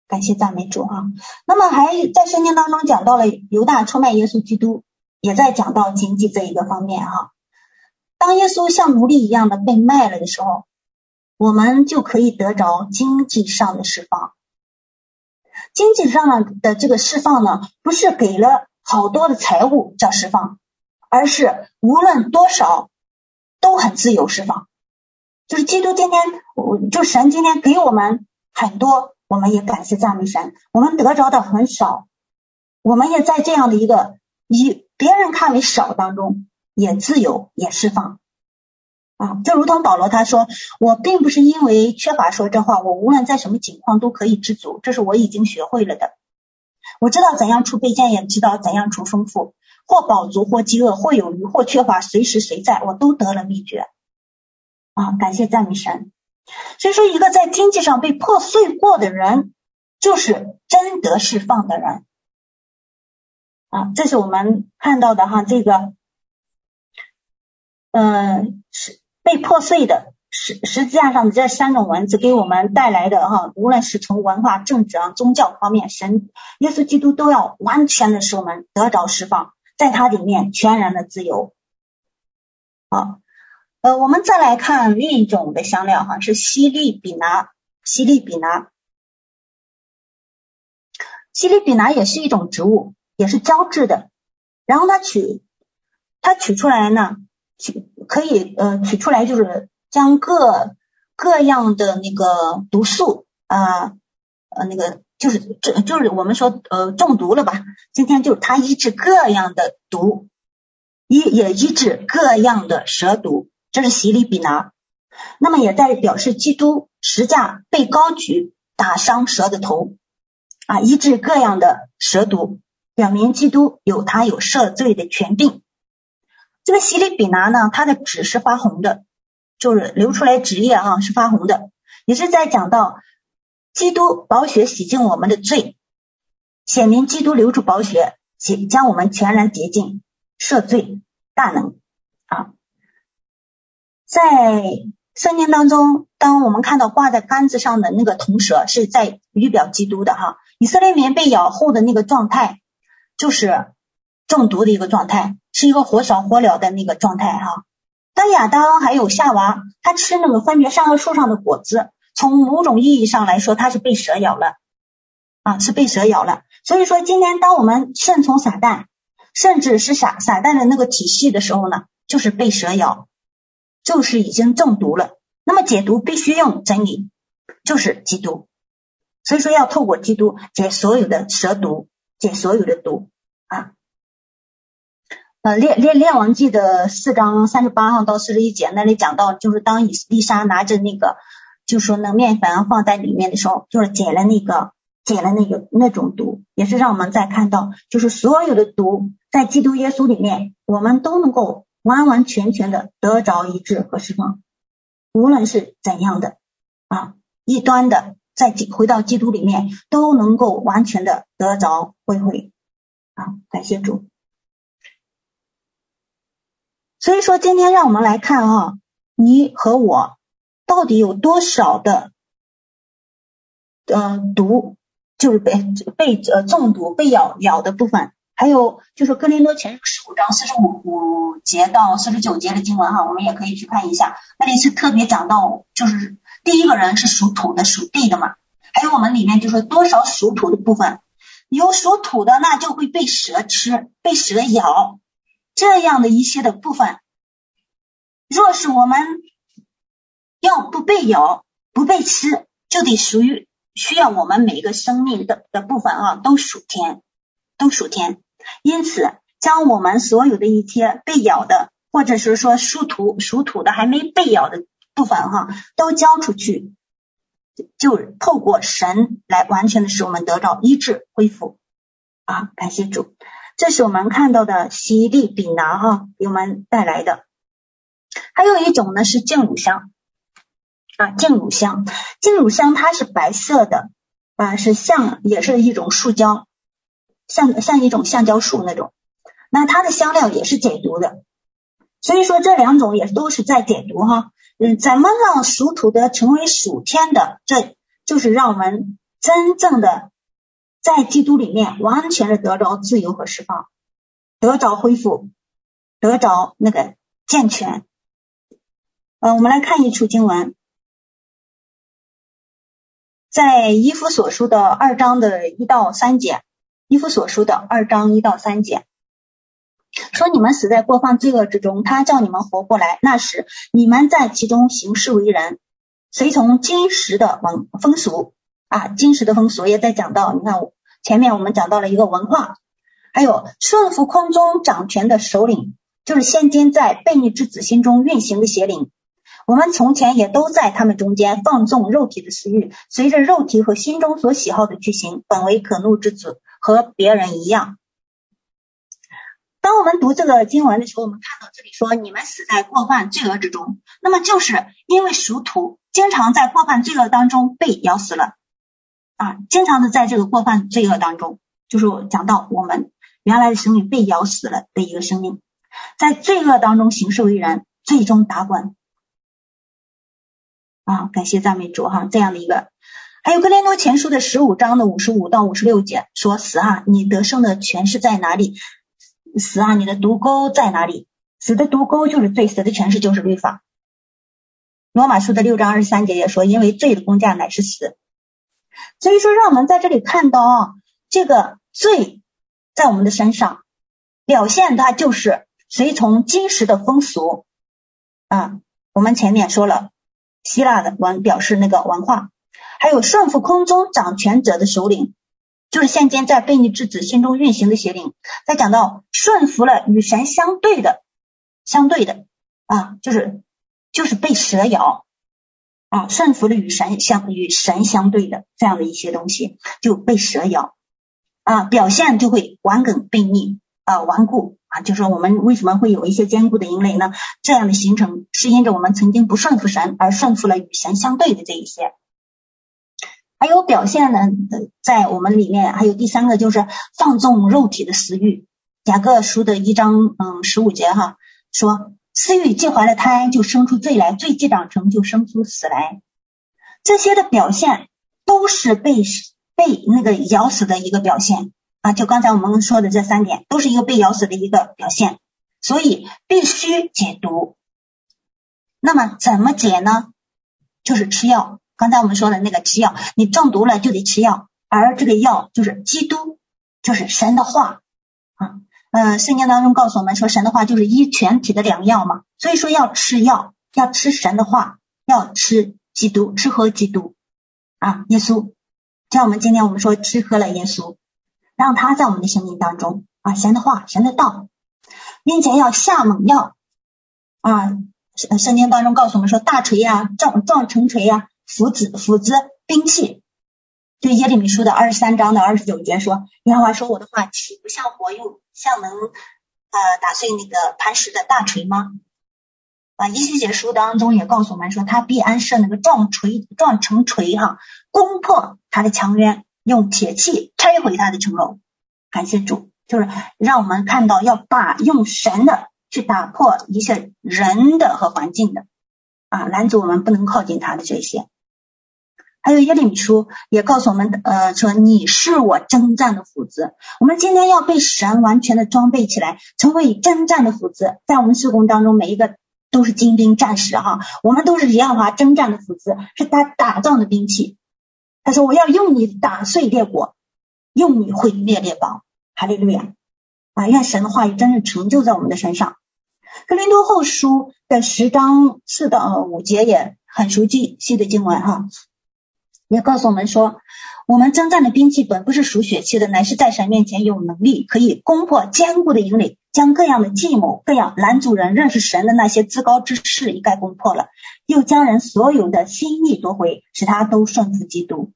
A: 感谢赞美主啊。那么还在圣经当中讲到了犹大出卖耶稣基督，也在讲到经济这一个方面哈。当耶稣像奴隶一样的被卖了的时候，我们就可以得着经济上的释放。经济上的这个释放呢，不是给了好多的财物叫释放，而是无论多少都很自由释放。就是基督今天，就神今天给我们很多，我们也感谢赞美神。我们得着的很少，我们也在这样的一个以别人看为少当中，也自由也释放啊。就如同保罗他说：“我并不是因为缺乏说这话，我无论在什么情况都可以知足，这是我已经学会了的。我知道怎样处卑贱，也知道怎样处丰富，或饱足，或饥饿，或有余，或缺乏，随时随在，我都得了秘诀。”啊，感谢赞美神。所以说，一个在经济上被破碎过的人，就是真得释放的人。啊，这是我们看到的哈，这个，嗯，是被破碎的十十字架上的这三种文字给我们带来的哈，无论是从文化、政治啊、宗教方面，神耶稣基督都要完全的使我们得着释放，在它里面全然的自由。好。呃，我们再来看另一种的香料哈，是西利比拿。西利比拿，西利比拿也是一种植物，也是胶质的。然后它取它取出来呢，取可以呃取出来，就是将各各样的那个毒素啊呃那个就是这就是我们说呃中毒了吧？今天就是它医治各样的毒，医也医治各样的蛇毒。这是洗礼比拿，那么也在表示基督十架被高举，打伤蛇的头啊，医治各样的蛇毒，表明基督有他有赦罪的权柄。这个洗礼比拿呢，它的纸是发红的，就是流出来汁液啊是发红的，也是在讲到基督宝血洗净我们的罪，显明基督流出宝血，洗将我们全然洁净，赦罪大能啊。在圣经当中，当我们看到挂在杆子上的那个铜蛇，是在预表基督的哈。以色列民被咬后的那个状态，就是中毒的一个状态，是一个火烧火燎的那个状态哈。当亚当还有夏娃，他吃那个分别善恶树上的果子，从某种意义上来说，他是被蛇咬了啊，是被蛇咬了。所以说，今天当我们顺从撒旦，甚至是撒撒旦的那个体系的时候呢，就是被蛇咬。就是已经中毒了，那么解毒必须用真理，就是基督，所以说要透过基督解所有的蛇毒，解所有的毒啊。呃，列列列王记的四章三十八号到四十一节那里讲到，就是当以利沙拿着那个，就是说那面粉放在里面的时候，就是解了那个解了那个那种毒，也是让我们再看到，就是所有的毒在基督耶稣里面，我们都能够。完完全全的得着医治和释放，无论是怎样的啊，异端的，在回到基督里面都能够完全的得着恢恢啊，感谢主。所以说，今天让我们来看啊，你和我到底有多少的呃毒，就是被被呃中毒被咬咬的部分。还有就是《哥林多前书》十五章四十五五节到四十九节的经文哈，我们也可以去看一下。那里是特别讲到，就是第一个人是属土的、属地的嘛。还有我们里面就说多少属土的部分，有属土的，那就会被蛇吃、被蛇咬这样的一些的部分。若是我们要不被咬、不被吃，就得属于需要我们每个生命的的部分啊，都属天，都属天。因此，将我们所有的一些被咬的，或者是说属土属土的还没被咬的部分，哈，都交出去，就透过神来完全的使我们得到医治恢复啊！感谢主，这是我们看到的西利比拿哈给我们带来的。还有一种呢是净乳香啊，净乳香，净乳香它是白色的啊，是像也是一种树胶。像像一种橡胶树那种，那它的香料也是解毒的，所以说这两种也都是在解毒哈。嗯，怎么让属土的成为属天的？这就是让我们真正的在基督里面完全的得着自由和释放，得着恢复，得着那个健全。嗯、我们来看一处经文，在伊夫所书的二章的一到三节，伊夫所书的二章一到三节，说你们死在过犯罪恶之中，他叫你们活过来。那时你们在其中行事为人，随从今时的文风俗啊，今时的风俗也在讲到。你看前面我们讲到了一个文化，还有顺服空中掌权的首领，就是现今在悖逆之子心中运行的邪灵。我们从前也都在他们中间放纵肉体的私欲，随着肉体和心中所喜好的去行，本为可怒之子，和别人一样。当我们读这个经文的时候，我们看到这里说：“你们死在过犯罪恶之中。”那么就是因为属土，经常在过犯罪恶当中被咬死了啊，经常的在这个过犯罪恶当中，就是讲到我们原来的生命被咬死了的一个生命，在罪恶当中行事为人，最终打滚。啊，感谢赞美主哈，这样的一个，还有格林多前书的十五章的五十五到五十六节，说死啊，你得胜的权势在哪里？死啊，你的毒钩在哪里？死的毒钩就是罪，死的权势就是律法。罗马书的六章二十三节也说，因为罪的工价乃是死。所以说，让我们在这里看到啊，这个罪在我们的身上表现，它就是随从今时的风俗啊。我们前面说了。希腊的文表示那个文化，还有顺服空中掌权者的首领，就是现今在悖逆之子心中运行的邪灵。再讲到顺服了与神相对的，相对的啊，就是就是被蛇咬啊，顺服了与神相与神相对的这样的一些东西就被蛇咬啊，表现就会顽梗悖逆啊，顽固。啊，就是我们为什么会有一些坚固的营垒呢？这样的形成是因着我们曾经不顺服神，而顺服了与神相对的这一些。还有表现呢，在我们里面还有第三个就是放纵肉体的私欲。雅各书的一章嗯十五节哈说，私欲既怀了胎，就生出罪来；罪既长成，就生出死来。这些的表现都是被被那个咬死的一个表现。啊，就刚才我们说的这三点，都是一个被咬死的一个表现，所以必须解毒。那么怎么解呢？就是吃药。刚才我们说的那个吃药，你中毒了就得吃药，而这个药就是基督，就是神的话啊。嗯，圣经当中告诉我们说，神的话就是一全体的良药嘛。所以说要吃药，要吃神的话，要吃基督，吃喝基督啊，耶稣。像我们今天我们说吃喝了耶稣。让他在我们的生命当中啊，神的话，神的道，并且要下猛药啊。圣经当中告诉我们说，大锤呀、撞撞成锤呀，斧子斧子兵器。就耶利米书的二十三章的二十九节说，耶和华说，我的话岂不像火，用像能呃打碎那个磐石的大锤吗？啊，以西结书当中也告诉我们说，他必安设那个撞锤撞成锤哈，攻破他的墙垣。用铁器拆毁他的城楼，感谢主，就是让我们看到要把用神的去打破一些人的和环境的啊，拦阻我们不能靠近他的这些。还有耶利米书也告诉我们，呃，说你是我征战的斧子。我们今天要被神完全的装备起来，成为征战的斧子。在我们事工当中，每一个都是精兵战士哈，我们都是耶和华征战的斧子，是他打造的兵器。他说：“我要用你打碎列国，用你毁灭列邦。”哈利路亚！啊，愿神的话语真是成就在我们的身上。哥林多后书的十章四到五节也很熟悉新的经文哈，也告诉我们说，我们征战的兵器本不是属血气的，乃是在神面前有能力，可以攻破坚固的营垒，将各样的计谋、各样拦阻人认识神的那些至高之事一概攻破了。又将人所有的心意夺回，使他都顺服基督。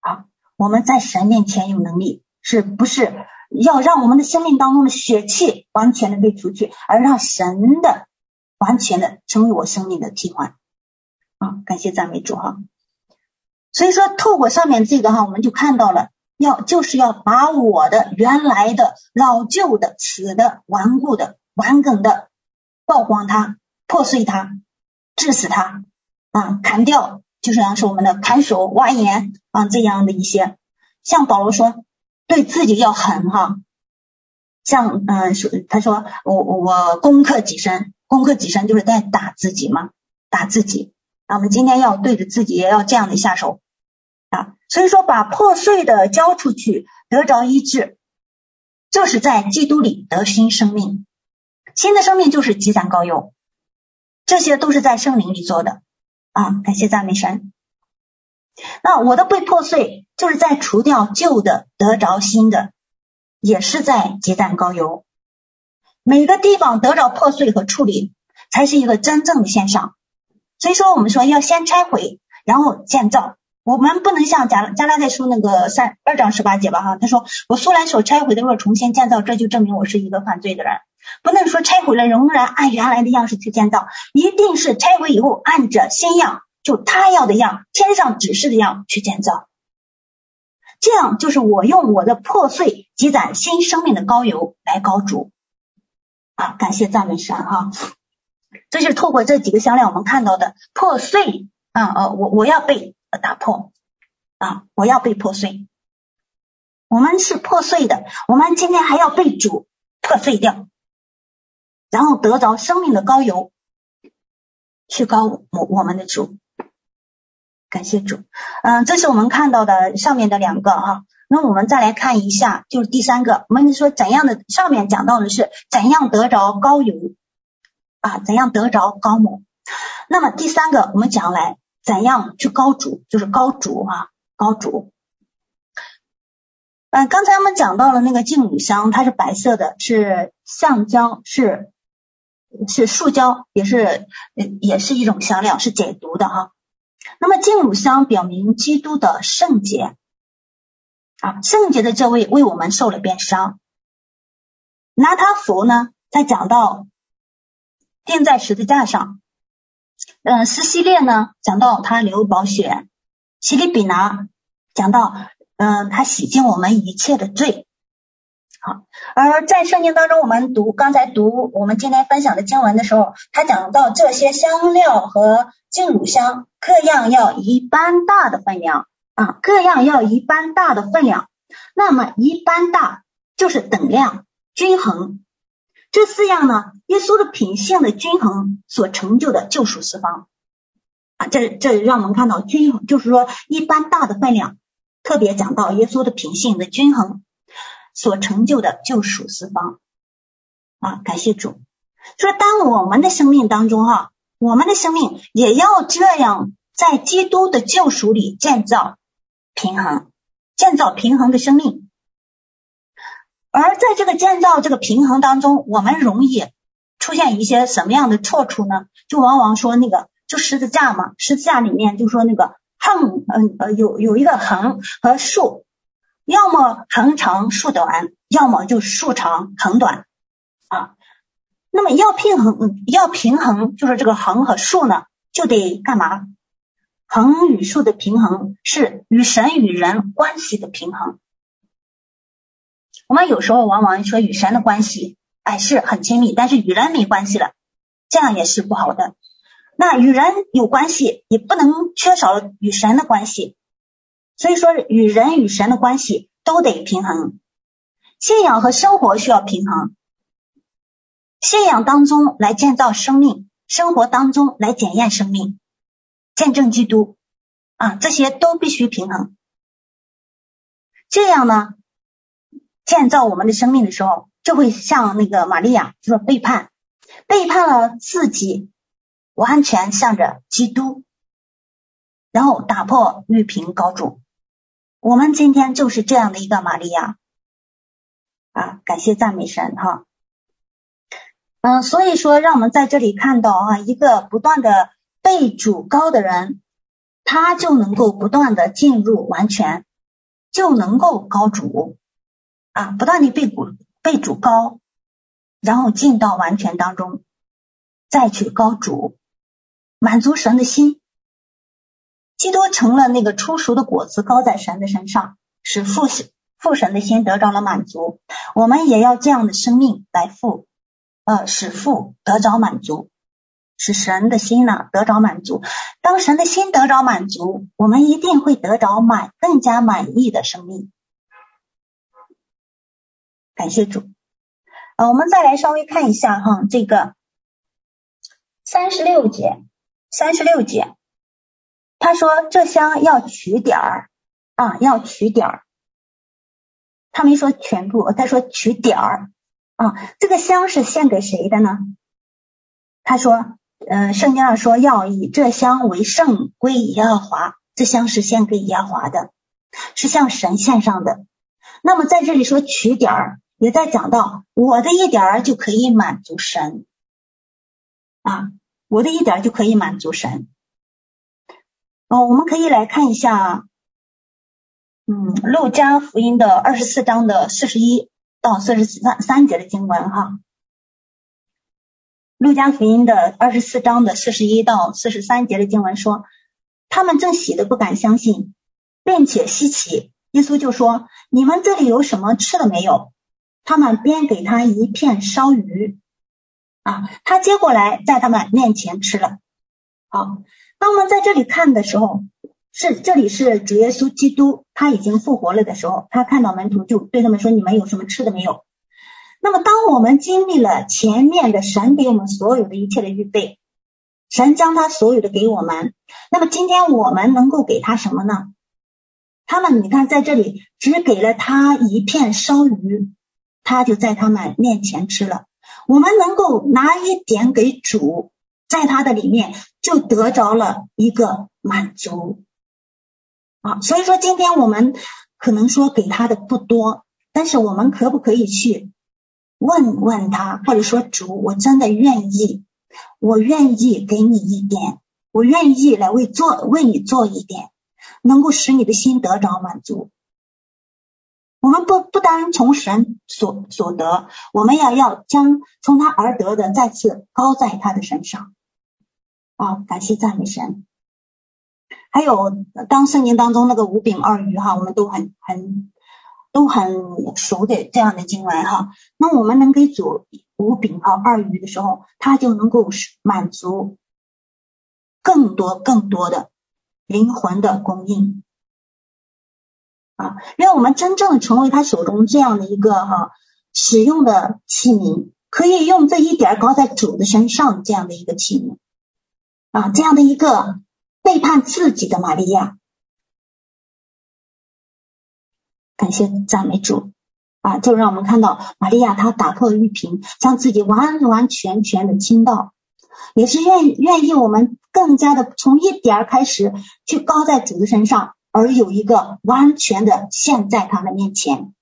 A: 啊，我们在神面前有能力，是不是要让我们的生命当中的血气完全的被除去，而让神的完全的成为我生命的替换？啊，感谢赞美主哈。所以说，透过上面这个哈，我们就看到了，要就是要把我的原来的老旧的、死的、顽固的、顽梗的曝光它、破碎它。致死它啊，砍掉，就是像是我们的砍手、挖眼啊这样的一些。像保罗说，对自己要狠哈。像嗯说，他说我我攻克己身，攻克己身就是在打自己嘛，打自己。啊，我们今天要对着自己也要这样的下手所以说，把破碎的交出去，得着医治，就是在基督里得新生命。新的生命就是积攒高油，这些都是在圣灵里做的啊！感谢赞美神。那我的被破碎，就是在除掉旧的，得着新的，也是在积攒高油。每个地方得着破碎和处理，才是一个真正的献上。所以说，我们说要先拆毁，然后建造。我们不能像加加拉太书那个三二章十八节吧？哈，他说：“我素来所拆毁的，若重新建造，这就证明我是一个犯罪的人。”不能说拆毁了仍然按原来的样式去建造，一定是拆毁以后按着新样，就他要的样，天上指示的样去建造。这样就是我用我的破碎积攒新生命的膏油来膏主啊！感谢赞美神哈！这是透过这几个项链我们看到的破碎啊哦，我我要被打破啊，我要被破碎。我们是破碎的，我们今天还要被主破碎掉。然后得着生命的高油，去高我我们的主，感谢主。嗯，这是我们看到的上面的两个哈。那我们再来看一下，就是第三个，我们说怎样的？上面讲到的是怎样得着高油啊？怎样得着高某？那么第三个，我们讲来怎样去高主，就是高主啊，高主。嗯，刚才我们讲到了那个净乳香，它是白色的，是橡胶，是。是树胶，也是也是一种香料，是解毒的哈。那么净乳香表明基督的圣洁啊，圣洁的这位为我们受了鞭伤。拿他佛呢，在讲到钉在十字架上。嗯，斯西列呢讲到他流宝血，西利比拿讲到嗯他洗净我们一切的罪。好，而在圣经当中，我们读刚才读我们今天分享的经文的时候，他讲到这些香料和净乳香各样要一般大的分量啊，各样要一般大的分量。那么一般大就是等量均衡，这四样呢，耶稣的品性的均衡所成就的救赎四方啊，这这让我们看到均衡，就是说一般大的分量，特别讲到耶稣的品性的均衡。所成就的救赎四方啊，感谢主。说当我们的生命当中哈，我们的生命也要这样在基督的救赎里建造平衡，建造平衡的生命。而在这个建造这个平衡当中，我们容易出现一些什么样的错处呢？就往往说那个就十字架嘛，十字架里面就说那个横，嗯呃有有一个横和竖。要么横长竖短，要么就竖长横短啊。那么要平衡，要平衡，就是这个横和竖呢，就得干嘛？横与竖的平衡是与神与人关系的平衡。我们有时候往往说与神的关系，哎，是很亲密，但是与人没关系了，这样也是不好的。那与人有关系，也不能缺少了与神的关系。所以说，与人与神的关系都得平衡，信仰和生活需要平衡。信仰当中来建造生命，生活当中来检验生命，见证基督啊，这些都必须平衡。这样呢，建造我们的生命的时候，就会像那个玛利亚，就是背叛，背叛了自己，完全向着基督，然后打破玉瓶高主。我们今天就是这样的一个玛利亚啊，感谢赞美神哈。嗯，所以说，让我们在这里看到啊，一个不断的被主高的人，他就能够不断的进入完全，就能够高主啊，不断的被主被主高，然后进到完全当中，再去高主，满足神的心。基督成了那个初熟的果子，高在神的身上，使父神父神的心得着了满足。我们也要这样的生命来父，呃，使父得着满足，使神的心呢得着满足。当神的心得着满足，我们一定会得着满更加满意的生命。感谢主。呃，我们再来稍微看一下哈，这个三十六节，三十六节。他说：“这香要取点儿啊，要取点儿。他没说全部，他说取点儿啊。这个香是献给谁的呢？他说，呃，圣经上说要以这香为圣，归耶和华。这香是献给耶和华的，是向神献上的。那么在这里说取点儿，也在讲到我的一点儿就可以满足神啊，我的一点儿就可以满足神。哦，我们可以来看一下。嗯，路加福音的二十四章的四十一到四十三三节的经文哈。路加福音的二十四章的四十一到四十三节的经文说，他们正喜得不敢相信，并且稀奇。耶稣就说：“你们这里有什么吃的没有？”他们便给他一片烧鱼啊，他接过来在他们面前吃了。好，当我们在这里看的时候。是，这里是主耶稣基督，他已经复活了的时候，他看到门徒就对他们说：“你们有什么吃的没有？”那么，当我们经历了前面的神给我们所有的一切的预备，神将他所有的给我们，那么今天我们能够给他什么呢？他们，你看在这里只给了他一片烧鱼，他就在他们面前吃了。我们能够拿一点给主，在他的里面就得着了一个满足。啊，所以说今天我们可能说给他的不多，但是我们可不可以去问问他，或者说主，我真的愿意，我愿意给你一点，我愿意来为做为你做一点，能够使你的心得着满足。我们不不单从神所所得，我们也要将从他而得的再次高在他的身上。啊，感谢赞美神。还有，当圣经当中那个五饼二鱼哈，我们都很很都很熟的这样的经文哈。那我们能给主五饼和二鱼的时候，他就能够满足更多更多的灵魂的供应啊，让我们真正成为他手中这样的一个哈使用的器皿，可以用这一点高在主的身上这样的一个器皿啊，这样的一个。背叛自己的玛利亚，感谢赞美主啊！就让我们看到玛利亚，她打破玉瓶，将自己完完全全的倾倒，也是愿愿意我们更加的从一点儿开始去高在主的身上，而有一个完全的献在他的面前。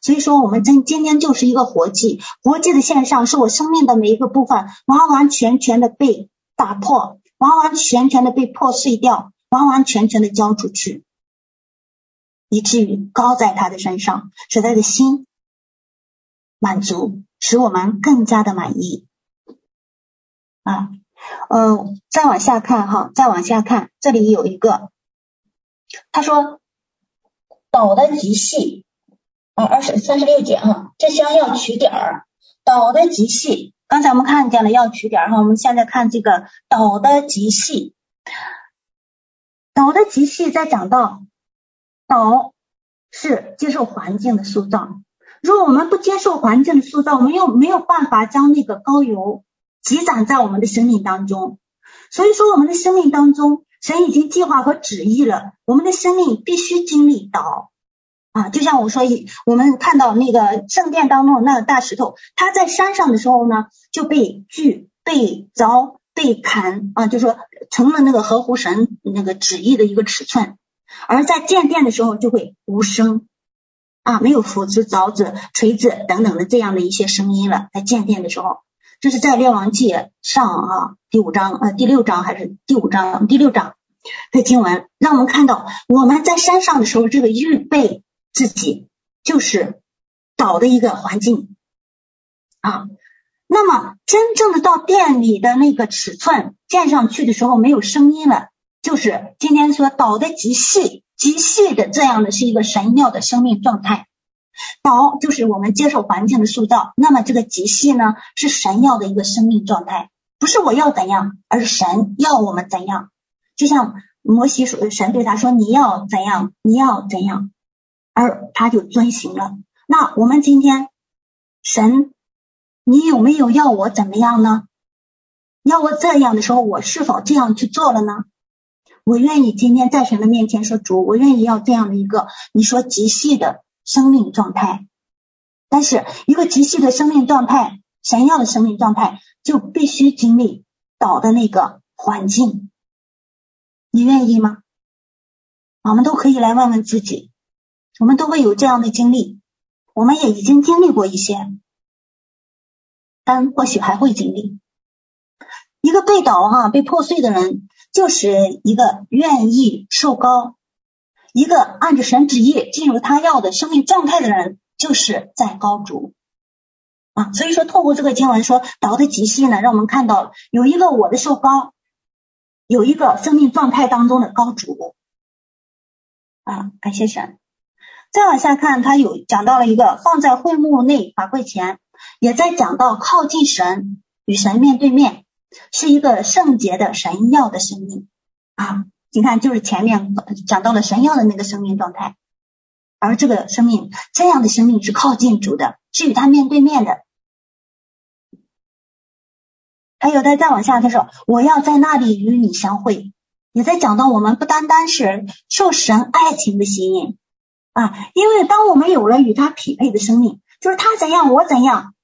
A: 所以说，我们今今天就是一个活祭，活祭的献上是我生命的每一个部分完完全全的被打破。完完全全的被破碎掉，完完全全的交出去，以至于高在他的身上，使他的心满足，使我们更加的满意啊。呃，再往下看哈，再往下看，这里有一个，他说捣的极细啊，二十三十六节哈，这香要取点儿，捣的极细。刚才我们看见了要取点儿哈，我们现在看这个捣的极细，捣的极细，再讲到捣是接受环境的塑造，如果我们不接受环境的塑造，我们又没有办法将那个高油积攒在我们的生命当中。所以说，我们的生命当中，神已经计划和旨意了，我们的生命必须经历捣。啊，就像我说，我们看到那个圣殿当中那个大石头，它在山上的时候呢，就被锯、被凿、被砍啊，就说成了那个合乎神那个旨意的一个尺寸；而在建殿的时候，就会无声啊，没有斧子、凿子、锤子等等的这样的一些声音了。在建殿的时候，这是在列王记上啊第五章呃第六章还是第五章第六章的经文，让我们看到我们在山上的时候这个预备。自己就是捣的一个环境啊，那么真正的到店里的那个尺寸建上去的时候没有声音了，就是今天说捣的极细极细的这样的是一个神庙的生命状态。捣就是我们接受环境的塑造，那么这个极细呢是神要的一个生命状态，不是我要怎样，而是神要我们怎样。就像摩西说，神对他说：“你要怎样，你要怎样。”而他就遵行了。那我们今天，神，你有没有要我怎么样呢？要我这样的时候，我是否这样去做了呢？我愿意今天在神的面前说主，我愿意要这样的一个你说极细的生命状态。但是一个极细的生命状态，闪耀的生命状态，就必须经历倒的那个环境。你愿意吗？我们都可以来问问自己，我们都会有这样的经历，我们也已经经历过一些，但或许还会经历。一个被倒哈、被破碎的人，就是一个愿意受高；一个按着神旨意进入他要的生命状态的人，就是在高主啊。所以说，透过这个经文说岛的极细呢，让我们看到有一个我的受高，有一个生命状态当中的高主啊。感谢神。再往下看，他有讲到了一个放在会幕内法柜前，也在讲到靠近神与神面对面。是一个圣洁的神要的生命啊！你看，就是前面讲到了神要的那个生命状态，而这个生命，这样的生命是靠近主的，是与他面对面的。还有，的再往下，他说：“我要在那里与你相会。”也在讲到我们不单单是受神爱情的吸引啊，因为当我们有了与他匹配的生命，就是他怎样，我怎样。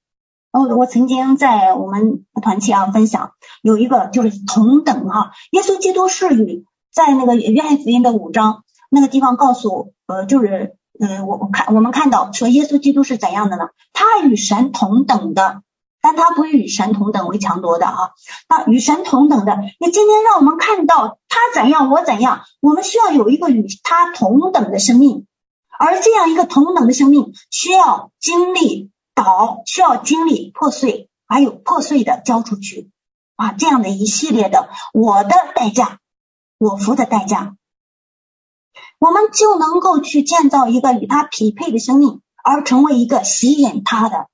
A: 我我曾经在我们团契啊分享，有一个就是同等哈，耶稣基督是与在那个约翰福音的五章那个地方告诉呃就是呃我我看我们看到说耶稣基督是怎样的呢？他与神同等的，但他不与神同等为强夺的啊，他与神同等的。那今天让我们看到他怎样我怎样，我们需要有一个与他同等的生命，而这样一个同等的生命需要经历。倒需要经历破碎，还有破碎的交出去啊，这样的一系列的我的代价，我付的代价，我们就能够去建造一个与他匹配的生命，而成为一个吸引他的。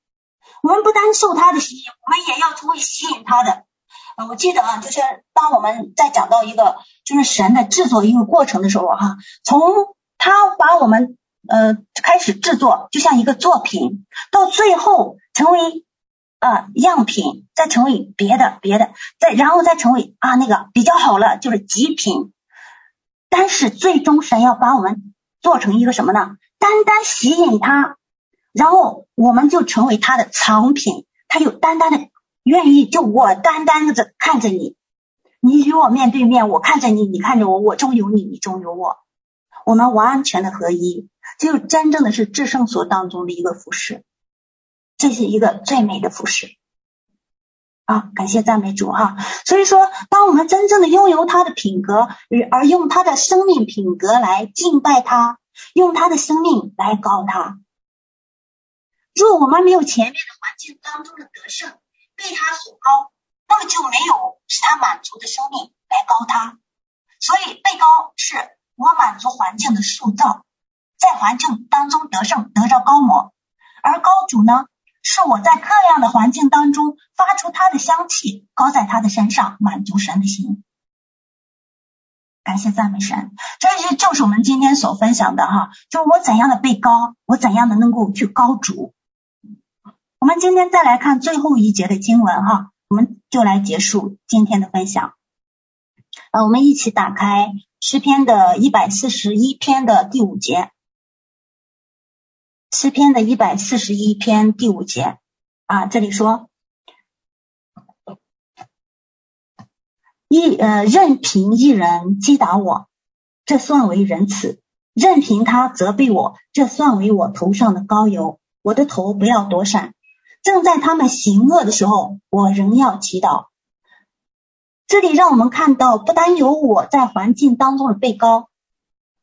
A: 我们不单受他的吸引，我们也要成为吸引他的。呃，我记得啊，就是当我们在讲到一个就是神的制作一个过程的时候哈，从他把我们。呃，开始制作就像一个作品，到最后成为呃样品，再成为别的别的，再然后再成为啊那个比较好了，就是极品。但是最终神要把我们做成一个什么呢？单单吸引他，然后我们就成为他的藏品。他就单单的愿意，就我单单的看着你，你与我面对面，我看着你，你看着我，我中有你，你中有我，我们完全的合一。就真正的是至圣所当中的一个服饰，这是一个最美的服饰啊！感谢赞美主哈。所以说，当我们真正的拥有他的品格，而用他的生命品格来敬拜他，用他的生命来高他。若我们没有前面的环境当中的得胜，被他所高，那么就没有使他满足的生命来高他。所以被高是我满足环境的塑造。在环境当中得胜，得着高模；而高主呢，是我在各样的环境当中发出他的香气，高在他的身上，满足神的心。感谢赞美神，这些就是我们今天所分享的哈，就我怎样的被高，我怎样的能够去高主。我们今天再来看最后一节的经文哈，我们就来结束今天的分享。呃，我们一起打开诗篇的一百四十一篇的第五节。诗篇的一百四十一篇第五节啊，这里说一呃，任凭一人击打我，这算为仁慈；任凭他责备我，这算为我头上的膏油。我的头不要躲闪。正在他们行恶的时候，我仍要祈祷。这里让我们看到，不单有我在环境当中的被膏，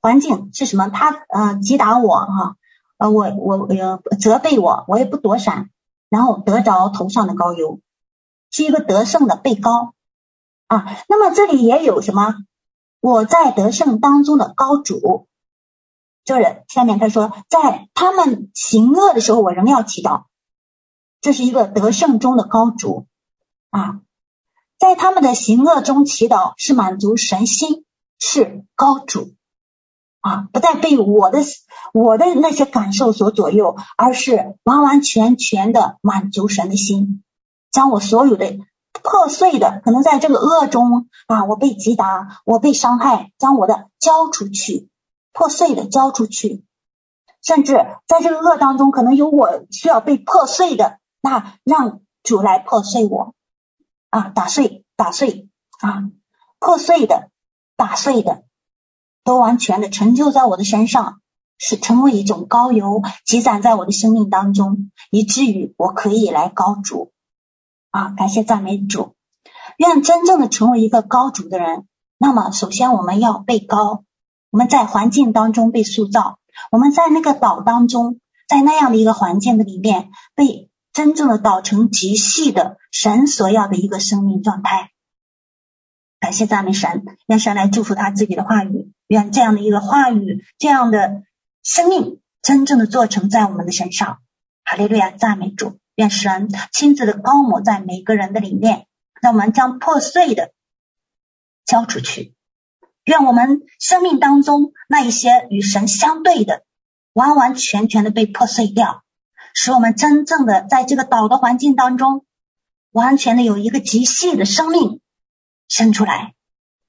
A: 环境是什么？他呃击打我哈。呃，我我呃责备我，我也不躲闪，然后得着头上的膏油，是一个得胜的被高啊。那么这里也有什么？我在得胜当中的高主，就是下面他说，在他们行恶的时候，我仍要祈祷，这是一个得胜中的高主啊，在他们的行恶中祈祷是满足神心，是高主。啊，不再被我的我的那些感受所左右，而是完完全全的满足神的心，将我所有的破碎的，可能在这个恶中啊，我被击打，我被伤害，将我的交出去，破碎的交出去，甚至在这个恶当中，可能有我需要被破碎的，那让主来破碎我。啊，打碎，打碎啊，破碎的，打碎的，都完全的成就在我的身上。是成为一种膏油，积攒在我的生命当中，以至于我可以来高主啊！感谢赞美主，愿真正的成为一个高主的人。那么，首先我们要被高，我们在环境当中被塑造，我们在那个岛当中，在那样的一个环境的里面，被真正的导成极细的神所要的一个生命状态。感谢赞美神，愿神来祝福他自己的话语，愿这样的一个话语，这样的。生命真正的做成在我们的身上，哈利路亚，赞美主，愿神亲自的高抹在每个人的里面，让我们将破碎的交出去，愿我们生命当中那一些与神相对的，完完全全的被破碎掉，使我们真正的在这个岛的环境当中，完全的有一个极细的生命生出来，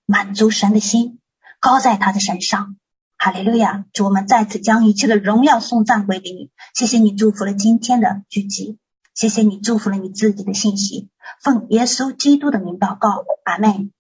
A: 满足神的心，高在他的身上。哈利路亚！主，我们再次将一切的荣耀送赞归给你。谢谢你祝福了今天的聚集，谢谢你祝福了你自己的信息。奉耶稣基督的名祷告，阿门。